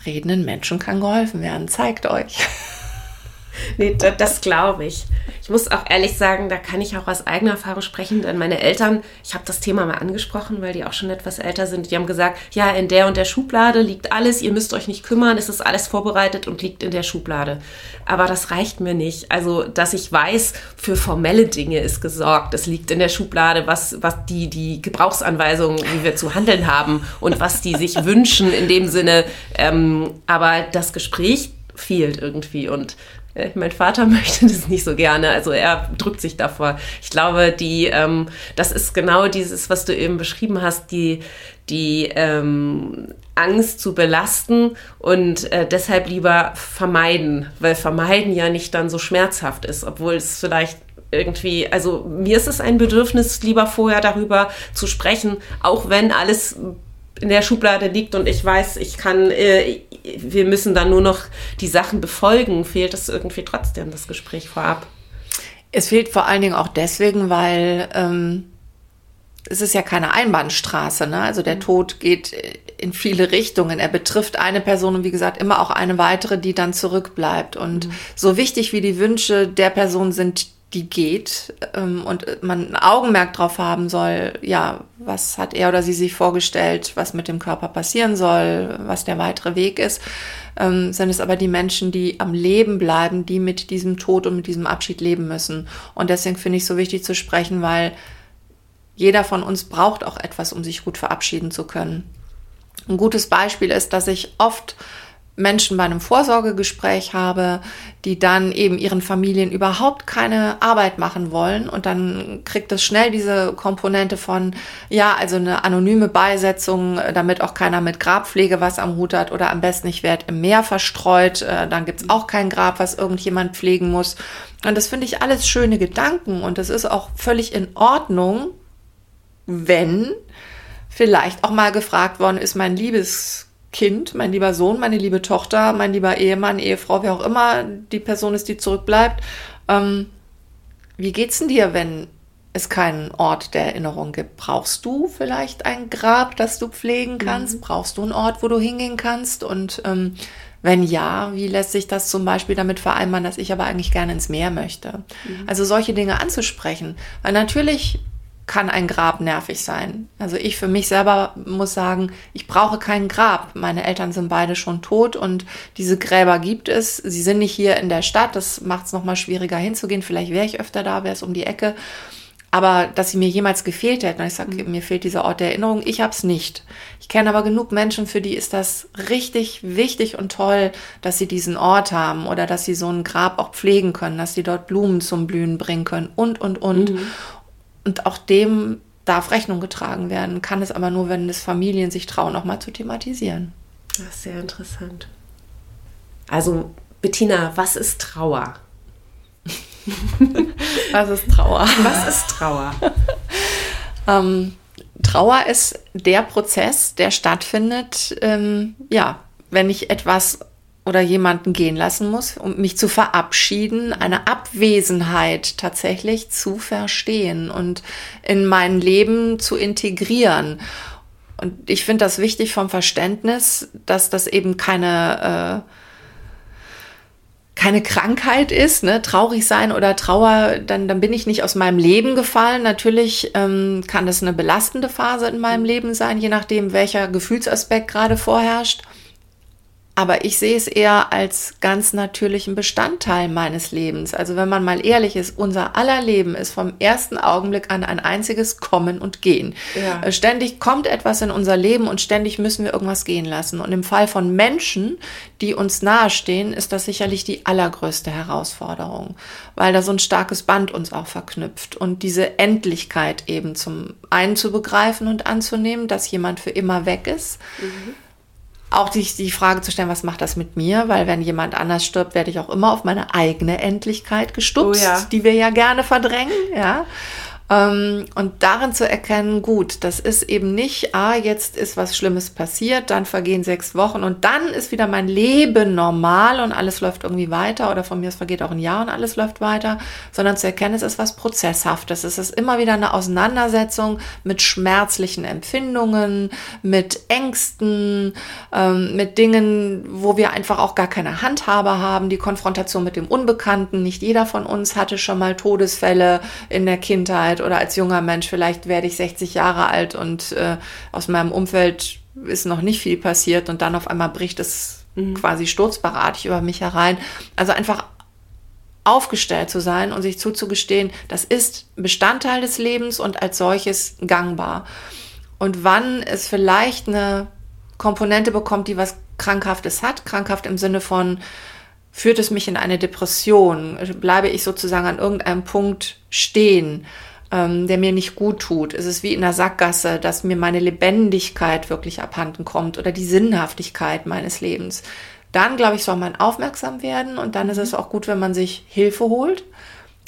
[SPEAKER 3] redenden Menschen kann geholfen werden. Zeigt euch.
[SPEAKER 2] nee, das, glaube ich. Ich muss auch ehrlich sagen, da kann ich auch aus eigener Erfahrung sprechen, denn meine Eltern, ich habe das Thema mal angesprochen, weil die auch schon etwas älter sind, die haben gesagt, ja, in der und der Schublade liegt alles, ihr müsst euch nicht kümmern, es ist alles vorbereitet und liegt in der Schublade. Aber das reicht mir nicht. Also, dass ich weiß, für formelle Dinge ist gesorgt. Es liegt in der Schublade, was, was die, die Gebrauchsanweisungen, wie wir zu handeln haben und was die sich wünschen in dem Sinne. Ähm, aber das Gespräch fehlt irgendwie und mein Vater möchte das nicht so gerne, also er drückt sich davor. Ich glaube, die, ähm, das ist genau dieses, was du eben beschrieben hast, die, die ähm, Angst zu belasten und äh, deshalb lieber vermeiden, weil vermeiden ja nicht dann so schmerzhaft ist, obwohl es vielleicht irgendwie, also mir ist es ein Bedürfnis, lieber vorher darüber zu sprechen, auch wenn alles in der Schublade liegt und ich weiß, ich kann, äh, wir müssen dann nur noch die Sachen befolgen, fehlt es irgendwie trotzdem das Gespräch vorab.
[SPEAKER 3] Es fehlt vor allen Dingen auch deswegen, weil ähm, es ist ja keine Einbahnstraße. Ne? Also der mhm. Tod geht in viele Richtungen. Er betrifft eine Person und wie gesagt immer auch eine weitere, die dann zurückbleibt. Und mhm. so wichtig wie die Wünsche der Person sind, die geht ähm, und man ein Augenmerk drauf haben soll, ja, was hat er oder sie sich vorgestellt, was mit dem Körper passieren soll, was der weitere Weg ist, ähm, sind es aber die Menschen, die am Leben bleiben, die mit diesem Tod und mit diesem Abschied leben müssen. Und deswegen finde ich es so wichtig zu sprechen, weil jeder von uns braucht auch etwas, um sich gut verabschieden zu können. Ein gutes Beispiel ist, dass ich oft Menschen bei einem Vorsorgegespräch habe, die dann eben ihren Familien überhaupt keine Arbeit machen wollen und dann kriegt es schnell diese Komponente von, ja, also eine anonyme Beisetzung, damit auch keiner mit Grabpflege was am Hut hat oder am besten nicht wird im Meer verstreut, äh, dann gibt's auch kein Grab, was irgendjemand pflegen muss. Und das finde ich alles schöne Gedanken und das ist auch völlig in Ordnung, wenn vielleicht auch mal gefragt worden ist, mein liebes Kind, mein lieber Sohn, meine liebe Tochter, mein lieber Ehemann, Ehefrau, wer auch immer die Person ist, die zurückbleibt. Ähm, wie geht's denn dir, wenn es keinen Ort der Erinnerung gibt? Brauchst du vielleicht ein Grab, das du pflegen kannst? Mhm. Brauchst du einen Ort, wo du hingehen kannst? Und ähm, wenn ja, wie lässt sich das zum Beispiel damit vereinbaren, dass ich aber eigentlich gerne ins Meer möchte? Mhm. Also solche Dinge anzusprechen. Weil natürlich kann ein Grab nervig sein. Also ich für mich selber muss sagen, ich brauche kein Grab. Meine Eltern sind beide schon tot und diese Gräber gibt es. Sie sind nicht hier in der Stadt, das macht es nochmal schwieriger hinzugehen. Vielleicht wäre ich öfter da, wäre es um die Ecke. Aber dass sie mir jemals gefehlt hätten, ich sage, mhm. mir fehlt dieser Ort der Erinnerung, ich habe es nicht. Ich kenne aber genug Menschen, für die ist das richtig wichtig und toll, dass sie diesen Ort haben oder dass sie so ein Grab auch pflegen können, dass sie dort Blumen zum Blühen bringen können und, und, und. Mhm. Und auch dem darf Rechnung getragen werden, kann es aber nur, wenn es Familien sich trauen, auch mal zu thematisieren.
[SPEAKER 2] Das ist sehr interessant. Also, Bettina, was ist Trauer?
[SPEAKER 3] was ist Trauer?
[SPEAKER 2] Was ist Trauer?
[SPEAKER 3] ähm, Trauer ist der Prozess, der stattfindet, ähm, ja, wenn ich etwas oder jemanden gehen lassen muss, um mich zu verabschieden, eine Abwesenheit tatsächlich zu verstehen und in mein Leben zu integrieren. Und ich finde das wichtig vom Verständnis, dass das eben keine, äh, keine Krankheit ist, ne? traurig sein oder Trauer, dann, dann bin ich nicht aus meinem Leben gefallen. Natürlich ähm, kann das eine belastende Phase in meinem Leben sein, je nachdem, welcher Gefühlsaspekt gerade vorherrscht. Aber ich sehe es eher als ganz natürlichen Bestandteil meines Lebens. Also wenn man mal ehrlich ist, unser aller Leben ist vom ersten Augenblick an ein einziges Kommen und Gehen. Ja. Äh, ständig kommt etwas in unser Leben und ständig müssen wir irgendwas gehen lassen. Und im Fall von Menschen, die uns nahestehen, ist das sicherlich die allergrößte Herausforderung, weil da so ein starkes Band uns auch verknüpft. Und diese Endlichkeit eben zum einen zu begreifen und anzunehmen, dass jemand für immer weg ist. Mhm auch die, die Frage zu stellen, was macht das mit mir? Weil wenn jemand anders stirbt, werde ich auch immer auf meine eigene Endlichkeit gestupst, oh ja. die wir ja gerne verdrängen. Ja. Ähm, und darin zu erkennen, gut, das ist eben nicht, ah, jetzt ist was Schlimmes passiert, dann vergehen sechs Wochen und dann ist wieder mein Leben normal und alles läuft irgendwie weiter oder von mir es vergeht auch ein Jahr und alles läuft weiter, sondern zu erkennen, es ist was Prozesshaftes. Es ist immer wieder eine Auseinandersetzung mit schmerzlichen Empfindungen, mit Ängsten, ähm, mit Dingen, wo wir einfach auch gar keine Handhabe haben, die Konfrontation mit dem Unbekannten. Nicht jeder von uns hatte schon mal Todesfälle in der Kindheit oder als junger Mensch, vielleicht werde ich 60 Jahre alt und äh, aus meinem Umfeld ist noch nicht viel passiert und dann auf einmal bricht es mhm. quasi sturzbarartig über mich herein. Also einfach aufgestellt zu sein und sich zuzugestehen, das ist Bestandteil des Lebens und als solches gangbar. Und wann es vielleicht eine Komponente bekommt, die was Krankhaftes hat, krankhaft im Sinne von, führt es mich in eine Depression, bleibe ich sozusagen an irgendeinem Punkt stehen, ähm, der mir nicht gut tut. Es ist wie in der Sackgasse, dass mir meine Lebendigkeit wirklich abhanden kommt oder die Sinnhaftigkeit meines Lebens. Dann, glaube ich, soll man aufmerksam werden und dann ist es auch gut, wenn man sich Hilfe holt.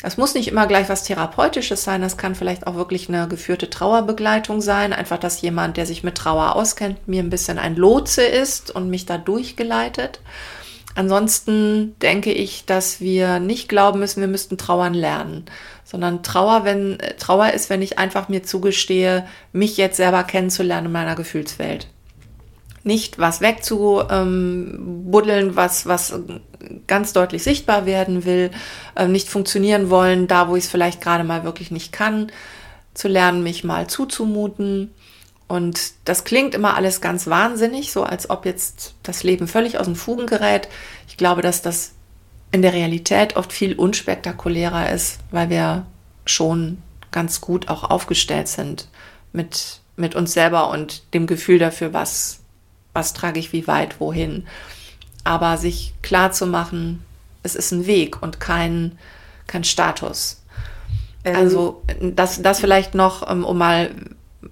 [SPEAKER 3] Das muss nicht immer gleich was Therapeutisches sein, das kann vielleicht auch wirklich eine geführte Trauerbegleitung sein. Einfach, dass jemand, der sich mit Trauer auskennt, mir ein bisschen ein Lotse ist und mich da durchgeleitet. Ansonsten denke ich, dass wir nicht glauben müssen, wir müssten trauern lernen sondern Trauer, wenn äh, Trauer ist, wenn ich einfach mir zugestehe, mich jetzt selber kennenzulernen in meiner Gefühlswelt. Nicht was wegzubuddeln, was, was ganz deutlich sichtbar werden will, äh, nicht funktionieren wollen, da wo ich es vielleicht gerade mal wirklich nicht kann, zu lernen, mich mal zuzumuten. Und das klingt immer alles ganz wahnsinnig, so als ob jetzt das Leben völlig aus den Fugen gerät. Ich glaube, dass das in der Realität oft viel unspektakulärer ist, weil wir schon ganz gut auch aufgestellt sind mit, mit uns selber und dem Gefühl dafür, was, was trage ich wie weit, wohin. Aber sich klar zu machen, es ist ein Weg und kein, kein Status. Ähm. Also das, das vielleicht noch, ähm, um mal,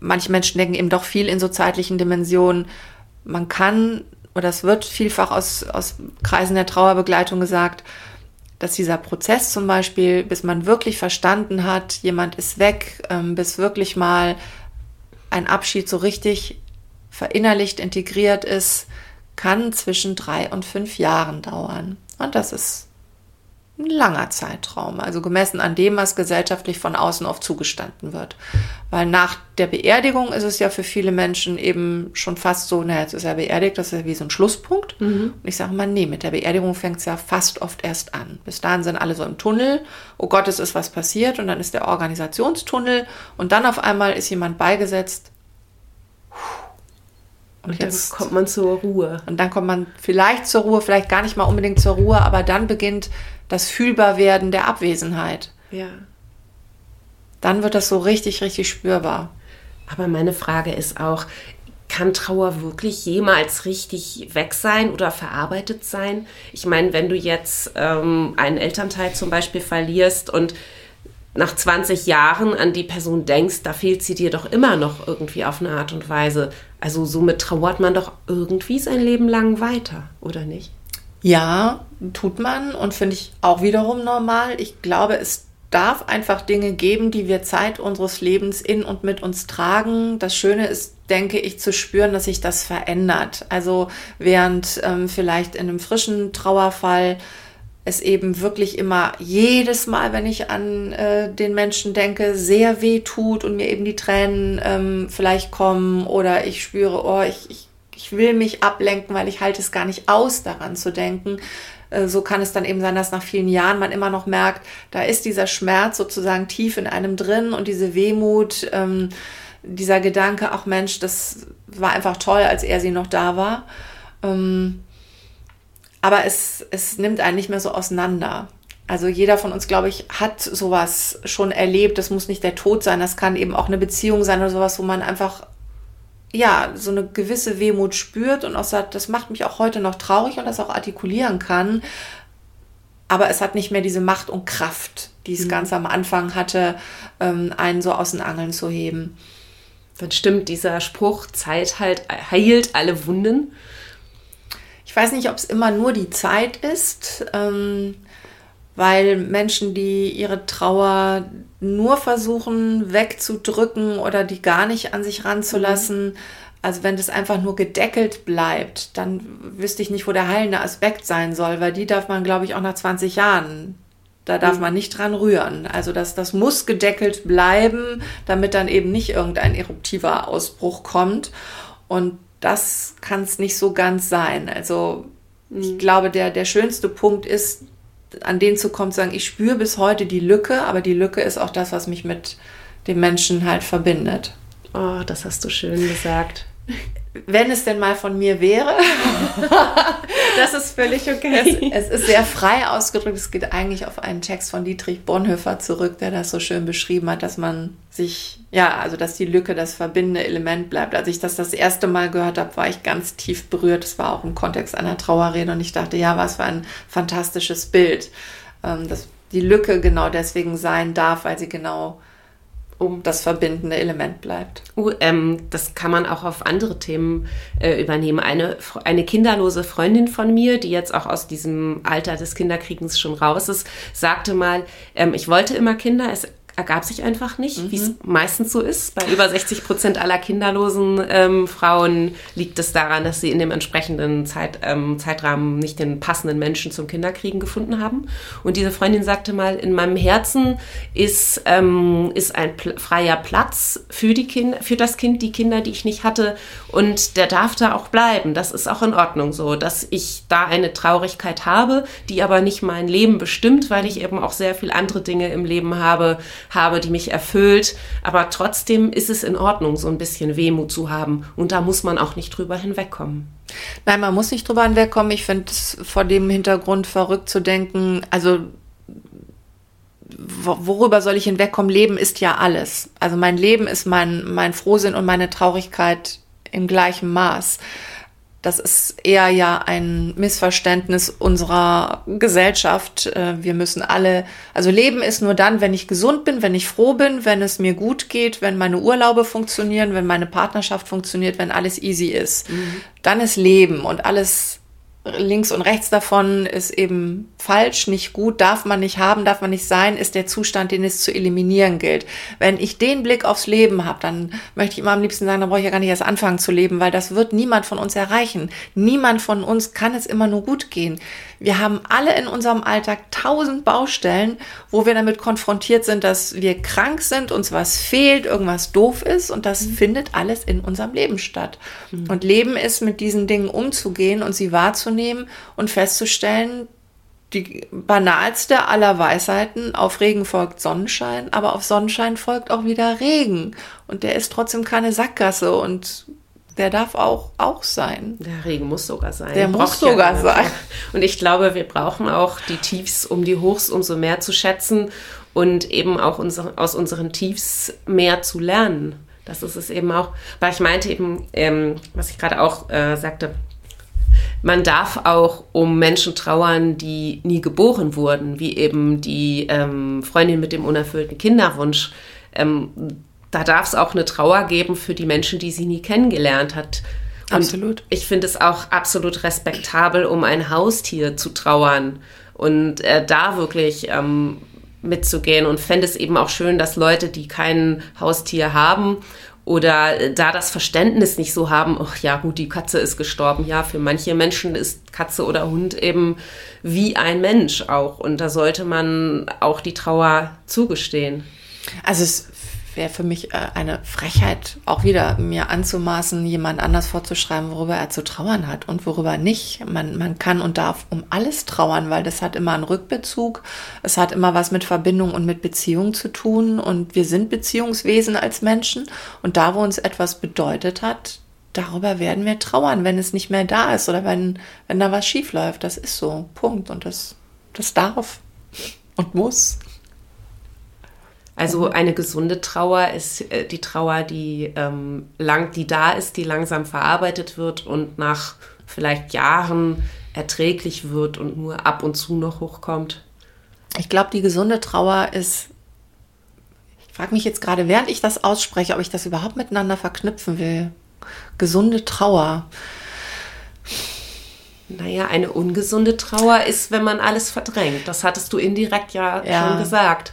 [SPEAKER 3] manche Menschen denken eben doch viel in so zeitlichen Dimensionen. Man kann oder es wird vielfach aus, aus Kreisen der Trauerbegleitung gesagt, dass dieser Prozess zum Beispiel, bis man wirklich verstanden hat, jemand ist weg, ähm, bis wirklich mal ein Abschied so richtig verinnerlicht, integriert ist, kann zwischen drei und fünf Jahren dauern. Und das ist ein langer Zeitraum, also gemessen an dem, was gesellschaftlich von außen oft zugestanden wird. Weil nach der Beerdigung ist es ja für viele Menschen eben schon fast so, naja, jetzt ist er beerdigt, das ist ja wie so ein Schlusspunkt. Mhm. Und ich sage mal, nee, mit der Beerdigung fängt es ja fast oft erst an. Bis dahin sind alle so im Tunnel, oh Gott, es ist was passiert und dann ist der Organisationstunnel und dann auf einmal ist jemand beigesetzt.
[SPEAKER 2] Und, und jetzt kommt man zur Ruhe.
[SPEAKER 3] Und dann kommt man vielleicht zur Ruhe, vielleicht gar nicht mal unbedingt zur Ruhe, aber dann beginnt das Fühlbarwerden der Abwesenheit.
[SPEAKER 2] Ja.
[SPEAKER 3] Dann wird das so richtig, richtig spürbar.
[SPEAKER 2] Aber meine Frage ist auch, kann Trauer wirklich jemals richtig weg sein oder verarbeitet sein? Ich meine, wenn du jetzt ähm, einen Elternteil zum Beispiel verlierst und nach 20 Jahren an die Person denkst, da fehlt sie dir doch immer noch irgendwie auf eine Art und Weise. Also somit trauert man doch irgendwie sein Leben lang weiter, oder nicht?
[SPEAKER 3] Ja, tut man und finde ich auch wiederum normal. Ich glaube, es darf einfach Dinge geben, die wir Zeit unseres Lebens in und mit uns tragen. Das Schöne ist, denke ich, zu spüren, dass sich das verändert. Also während ähm, vielleicht in einem frischen Trauerfall es eben wirklich immer jedes Mal, wenn ich an äh, den Menschen denke, sehr weh tut und mir eben die Tränen ähm, vielleicht kommen oder ich spüre, oh, ich, ich ich will mich ablenken, weil ich halte es gar nicht aus, daran zu denken. Äh, so kann es dann eben sein, dass nach vielen Jahren man immer noch merkt, da ist dieser Schmerz sozusagen tief in einem drin und diese Wehmut, ähm, dieser Gedanke, ach Mensch, das war einfach toll, als er sie noch da war. Ähm, aber es, es nimmt einen nicht mehr so auseinander. Also jeder von uns, glaube ich, hat sowas schon erlebt. Das muss nicht der Tod sein, das kann eben auch eine Beziehung sein oder sowas, wo man einfach ja, so eine gewisse Wehmut spürt und auch sagt, das macht mich auch heute noch traurig und das auch artikulieren kann. Aber es hat nicht mehr diese Macht und Kraft, die es mhm. ganz am Anfang hatte, ähm, einen so aus den Angeln zu heben.
[SPEAKER 2] Dann stimmt dieser Spruch, Zeit halt, heilt alle Wunden.
[SPEAKER 3] Ich weiß nicht, ob es immer nur die Zeit ist. Ähm, weil Menschen, die ihre Trauer nur versuchen wegzudrücken oder die gar nicht an sich ranzulassen, mhm. also wenn das einfach nur gedeckelt bleibt, dann wüsste ich nicht, wo der heilende Aspekt sein soll, weil die darf man, glaube ich, auch nach 20 Jahren da darf mhm. man nicht dran rühren. Also das, das muss gedeckelt bleiben, damit dann eben nicht irgendein eruptiver Ausbruch kommt. Und das kann es nicht so ganz sein. Also ich mhm. glaube, der, der schönste Punkt ist, an den zu kommen, zu sagen, ich spüre bis heute die Lücke, aber die Lücke ist auch das, was mich mit dem Menschen halt verbindet.
[SPEAKER 2] Oh, das hast du schön gesagt
[SPEAKER 3] wenn es denn mal von mir wäre.
[SPEAKER 2] das ist völlig okay.
[SPEAKER 3] Es, es, ist sehr frei ausgedrückt. Es geht eigentlich auf einen Text von Dietrich Bonhoeffer zurück, der das so schön beschrieben hat, dass man sich, ja, also dass die Lücke das verbindende Element bleibt. Als ich das das erste Mal gehört habe, war ich ganz tief berührt. Es war auch im Kontext einer Trauerrede und ich dachte, ja, was für ein fantastisches Bild. Ähm, dass die Lücke genau deswegen sein darf, weil sie genau um das verbindende Element bleibt.
[SPEAKER 2] Uh, ähm, das kann man auch auf andere Themen äh, übernehmen. Eine, eine kinderlose Freundin von mir, die jetzt auch aus diesem Alter des Kinderkriegens schon raus ist, sagte mal, ähm, ich wollte immer Kinder, es ergab sich einfach nicht, mhm. wie es meistens so ist. Bei über 60 Prozent aller kinderlosen ähm, Frauen liegt es daran, dass sie in dem entsprechenden Zeit, ähm, Zeitrahmen nicht den passenden Menschen zum Kinderkriegen gefunden haben. Und diese Freundin sagte mal, in meinem Herzen ist, ähm, ist ein pl freier Platz für, die kind für das Kind, die Kinder, die ich nicht hatte. Und der darf da auch bleiben. Das ist auch in Ordnung so, dass ich da eine Traurigkeit habe, die aber nicht mein Leben bestimmt, weil ich eben auch sehr viele andere Dinge im Leben habe, habe, die mich erfüllt. Aber trotzdem ist es in Ordnung, so ein bisschen Wehmut zu haben. Und da muss man auch nicht drüber hinwegkommen.
[SPEAKER 3] Nein, man muss nicht drüber hinwegkommen. Ich finde es vor dem Hintergrund verrückt zu denken, also worüber soll ich hinwegkommen? Leben ist ja alles. Also mein Leben ist mein, mein Frohsinn und meine Traurigkeit im gleichen Maß. Das ist eher ja ein Missverständnis unserer Gesellschaft. Äh, wir müssen alle, also Leben ist nur dann, wenn ich gesund bin, wenn ich froh bin, wenn es mir gut geht, wenn meine Urlaube funktionieren, wenn meine Partnerschaft funktioniert, wenn alles easy ist. Mhm. Dann ist Leben und alles links und rechts davon ist eben falsch, nicht gut, darf man nicht haben, darf man nicht sein, ist der Zustand, den es zu eliminieren gilt. Wenn ich den Blick aufs Leben habe, dann möchte ich immer am liebsten sagen, dann brauche ich ja gar nicht erst anfangen zu leben, weil das wird niemand von uns erreichen. Niemand von uns kann es immer nur gut gehen. Wir haben alle in unserem Alltag tausend Baustellen, wo wir damit konfrontiert sind, dass wir krank sind, uns was fehlt, irgendwas doof ist und das mhm. findet alles in unserem Leben statt. Mhm. Und Leben ist, mit diesen Dingen umzugehen und sie wahrzunehmen und festzustellen, die banalste aller Weisheiten, auf Regen folgt Sonnenschein, aber auf Sonnenschein folgt auch wieder Regen. Und der ist trotzdem keine Sackgasse und der darf auch, auch sein.
[SPEAKER 2] Der Regen muss sogar sein.
[SPEAKER 3] Der muss sogar ja sein.
[SPEAKER 2] Und ich glaube, wir brauchen auch die Tiefs, um die Hochs umso mehr zu schätzen und eben auch unsere, aus unseren Tiefs mehr zu lernen. Das ist es eben auch, weil ich meinte eben, ähm, was ich gerade auch äh, sagte, man darf auch um Menschen trauern, die nie geboren wurden, wie eben die ähm, Freundin mit dem unerfüllten Kinderwunsch. Ähm, da darf es auch eine Trauer geben für die Menschen, die sie nie kennengelernt hat. Und absolut. Ich finde es auch absolut respektabel, um ein Haustier zu trauern und äh, da wirklich ähm, mitzugehen und fände es eben auch schön, dass Leute, die kein Haustier haben oder äh, da das Verständnis nicht so haben, ach ja gut, die Katze ist gestorben. Ja, für manche Menschen ist Katze oder Hund eben wie ein Mensch auch und da sollte man auch die Trauer zugestehen.
[SPEAKER 3] Also es wäre für mich äh, eine Frechheit, auch wieder mir anzumaßen, jemand anders vorzuschreiben, worüber er zu trauern hat und worüber nicht. Man, man kann und darf um alles trauern, weil das hat immer einen Rückbezug. Es hat immer was mit Verbindung und mit Beziehung zu tun. Und wir sind Beziehungswesen als Menschen. Und da, wo uns etwas bedeutet hat, darüber werden wir trauern, wenn es nicht mehr da ist oder wenn, wenn da was schief läuft. Das ist so. Punkt. Und das, das darf und muss.
[SPEAKER 2] Also eine gesunde Trauer ist äh, die Trauer, die ähm, lang, die da ist, die langsam verarbeitet wird und nach vielleicht Jahren erträglich wird und nur ab und zu noch hochkommt.
[SPEAKER 3] Ich glaube, die gesunde Trauer ist. Ich frage mich jetzt gerade, während ich das ausspreche, ob ich das überhaupt miteinander verknüpfen will. Gesunde Trauer.
[SPEAKER 2] Naja, eine ungesunde Trauer ist, wenn man alles verdrängt. Das hattest du indirekt ja, ja. schon gesagt.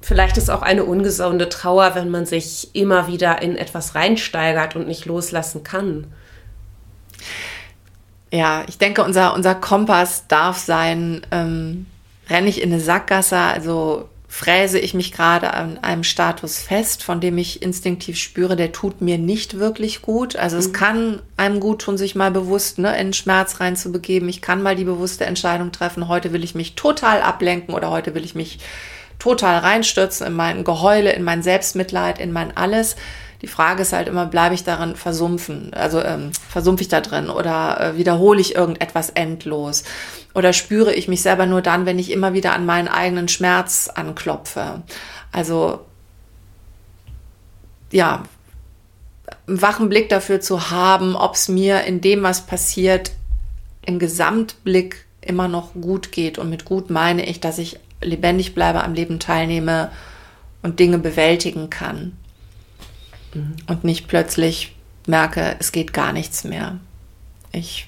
[SPEAKER 2] Vielleicht ist auch eine ungesunde Trauer, wenn man sich immer wieder in etwas reinsteigert und nicht loslassen kann.
[SPEAKER 3] Ja, ich denke, unser, unser Kompass darf sein, ähm, renne ich in eine Sackgasse, also fräse ich mich gerade an einem Status fest, von dem ich instinktiv spüre, der tut mir nicht wirklich gut. Also mhm. es kann einem gut tun, sich mal bewusst ne, in Schmerz reinzubegeben. Ich kann mal die bewusste Entscheidung treffen, heute will ich mich total ablenken oder heute will ich mich total reinstürzen in mein Geheule, in mein Selbstmitleid, in mein alles. Die Frage ist halt immer, bleibe ich darin versumpfen? Also ähm, versumpfe ich da drin oder äh, wiederhole ich irgendetwas endlos? Oder spüre ich mich selber nur dann, wenn ich immer wieder an meinen eigenen Schmerz anklopfe? Also ja, einen wachen Blick dafür zu haben, ob es mir in dem, was passiert, im Gesamtblick immer noch gut geht. Und mit gut meine ich, dass ich lebendig bleibe, am Leben teilnehme und Dinge bewältigen kann mhm. und nicht plötzlich merke, es geht gar nichts mehr. Ich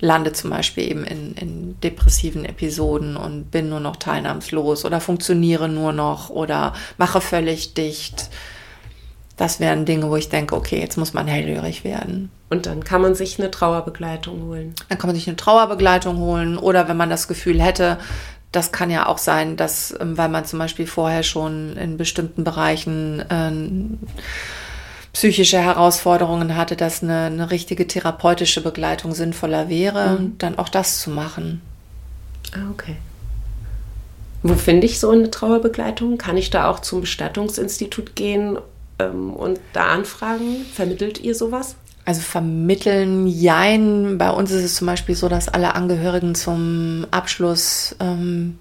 [SPEAKER 3] lande zum Beispiel eben in, in, depressiven Episoden und bin nur noch teilnahmslos oder funktioniere nur noch oder mache völlig dicht. Das wären Dinge, wo ich denke, okay, jetzt muss man hellhörig werden.
[SPEAKER 2] Und dann kann man sich eine Trauerbegleitung holen.
[SPEAKER 3] Dann kann man sich eine Trauerbegleitung holen oder wenn man das Gefühl hätte, das kann ja auch sein, dass, ähm, weil man zum Beispiel vorher schon in bestimmten Bereichen äh, psychische Herausforderungen hatte, dass eine, eine, richtige therapeutische Begleitung sinnvoller wäre, mhm. dann auch das zu machen.
[SPEAKER 2] Ah, okay. Wo finde ich so eine Trauerbegleitung? Kann ich da auch zum Bestattungsinstitut gehen ähm, und da anfragen? Vermittelt ihr sowas?
[SPEAKER 3] Also vermitteln, jein. Bei uns ist es zum Beispiel so, dass alle Angehörigen zum Abschluss ähm,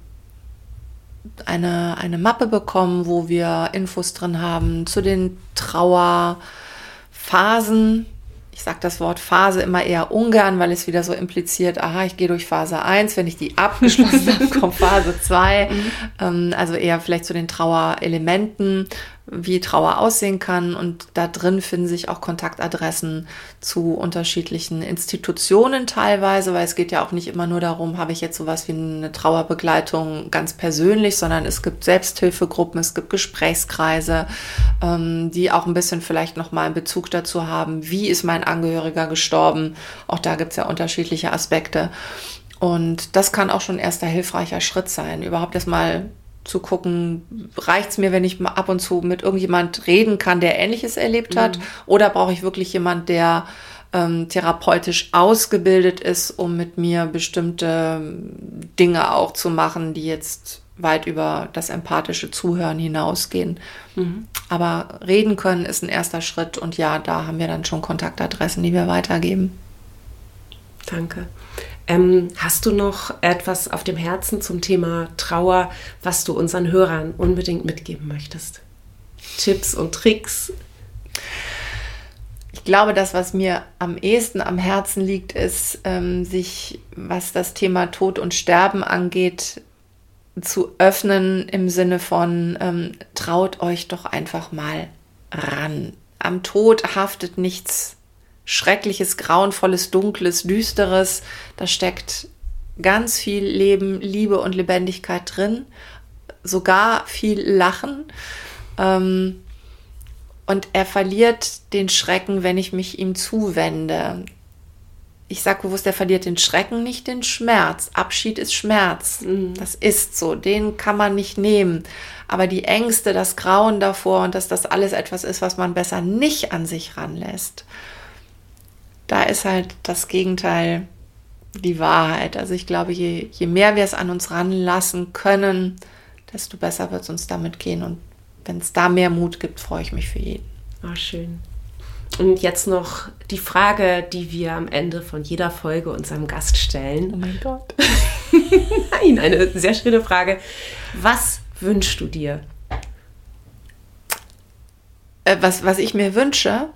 [SPEAKER 3] eine, eine Mappe bekommen, wo wir Infos drin haben zu den Trauerphasen. Ich sage das Wort Phase immer eher ungern, weil es wieder so impliziert, aha, ich gehe durch Phase 1, wenn ich die abgeschlossen habe, kommt Phase 2. Mhm. Ähm, also eher vielleicht zu den Trauerelementen wie Trauer aussehen kann. Und da drin finden sich auch Kontaktadressen zu unterschiedlichen Institutionen teilweise, weil es geht ja auch nicht immer nur darum, habe ich jetzt sowas wie eine Trauerbegleitung ganz persönlich, sondern es gibt Selbsthilfegruppen, es gibt Gesprächskreise, ähm, die auch ein bisschen vielleicht nochmal einen Bezug dazu haben, wie ist mein Angehöriger gestorben. Auch da gibt es ja unterschiedliche Aspekte. Und das kann auch schon erster hilfreicher Schritt sein, überhaupt erstmal zu gucken, reicht es mir, wenn ich mal ab und zu mit irgendjemand reden kann, der Ähnliches erlebt hat, mhm. oder brauche ich wirklich jemand, der ähm, therapeutisch ausgebildet ist, um mit mir bestimmte Dinge auch zu machen, die jetzt weit über das empathische Zuhören hinausgehen. Mhm. Aber reden können ist ein erster Schritt und ja, da haben wir dann schon Kontaktadressen, die wir weitergeben.
[SPEAKER 2] Danke. Ähm, hast du noch etwas auf dem Herzen zum Thema Trauer, was du unseren Hörern unbedingt mitgeben möchtest? Tipps und Tricks?
[SPEAKER 3] Ich glaube, das, was mir am ehesten am Herzen liegt, ist, ähm, sich, was das Thema Tod und Sterben angeht, zu öffnen im Sinne von, ähm, traut euch doch einfach mal ran. Am Tod haftet nichts Schreckliches, Grauenvolles, Dunkles, Düsteres. Da steckt ganz viel Leben, Liebe und Lebendigkeit drin. Sogar viel Lachen. Ähm, und er verliert den Schrecken, wenn ich mich ihm zuwende. Ich sage bewusst, er verliert den Schrecken, nicht den Schmerz. Abschied ist Schmerz. Mhm. Das ist so. Den kann man nicht nehmen. Aber die Ängste, das Grauen davor und dass das alles etwas ist, was man besser nicht an sich ranlässt da ist halt das Gegenteil die Wahrheit. Also ich glaube, je, je mehr wir es an uns ranlassen können, desto besser wird es uns damit gehen. Und wenn es da mehr Mut gibt, freue ich mich für jeden.
[SPEAKER 2] Ah, schön. Und jetzt noch die Frage, die wir am Ende von jeder Folge unserem Gast stellen.
[SPEAKER 3] Oh mein Gott.
[SPEAKER 2] Nein, eine sehr schöne Frage. Was wünschst du dir?
[SPEAKER 3] Äh, was, was ich mir wünsche?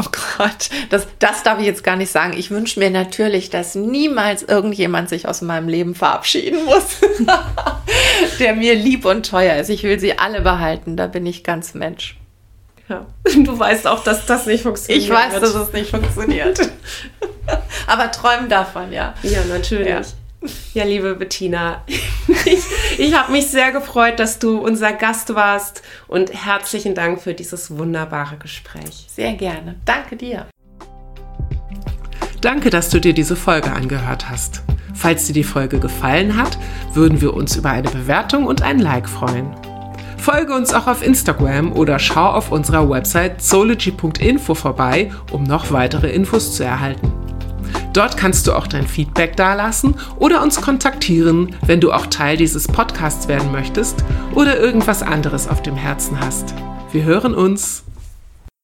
[SPEAKER 3] Oh Gott, das, das darf ich jetzt gar nicht sagen. Ich wünsche mir natürlich, dass niemals irgendjemand sich aus meinem Leben verabschieden muss, der mir lieb und teuer ist. Ich will sie alle behalten, da bin ich ganz Mensch.
[SPEAKER 4] Ja. Du weißt auch, dass das nicht funktioniert.
[SPEAKER 3] Ich weiß, wird. dass es nicht funktioniert. Aber träumen davon, ja.
[SPEAKER 4] Ja, natürlich. Ja. Ja, liebe Bettina, ich, ich habe mich sehr gefreut, dass du unser Gast warst und herzlichen Dank für dieses wunderbare Gespräch.
[SPEAKER 3] Sehr gerne. Danke dir.
[SPEAKER 2] Danke, dass du dir diese Folge angehört hast. Falls dir die Folge gefallen hat, würden wir uns über eine Bewertung und ein Like freuen. Folge uns auch auf Instagram oder schau auf unserer Website zoology.info vorbei, um noch weitere Infos zu erhalten. Dort kannst du auch dein Feedback dalassen oder uns kontaktieren, wenn du auch Teil dieses Podcasts werden möchtest oder irgendwas anderes auf dem Herzen hast. Wir hören uns.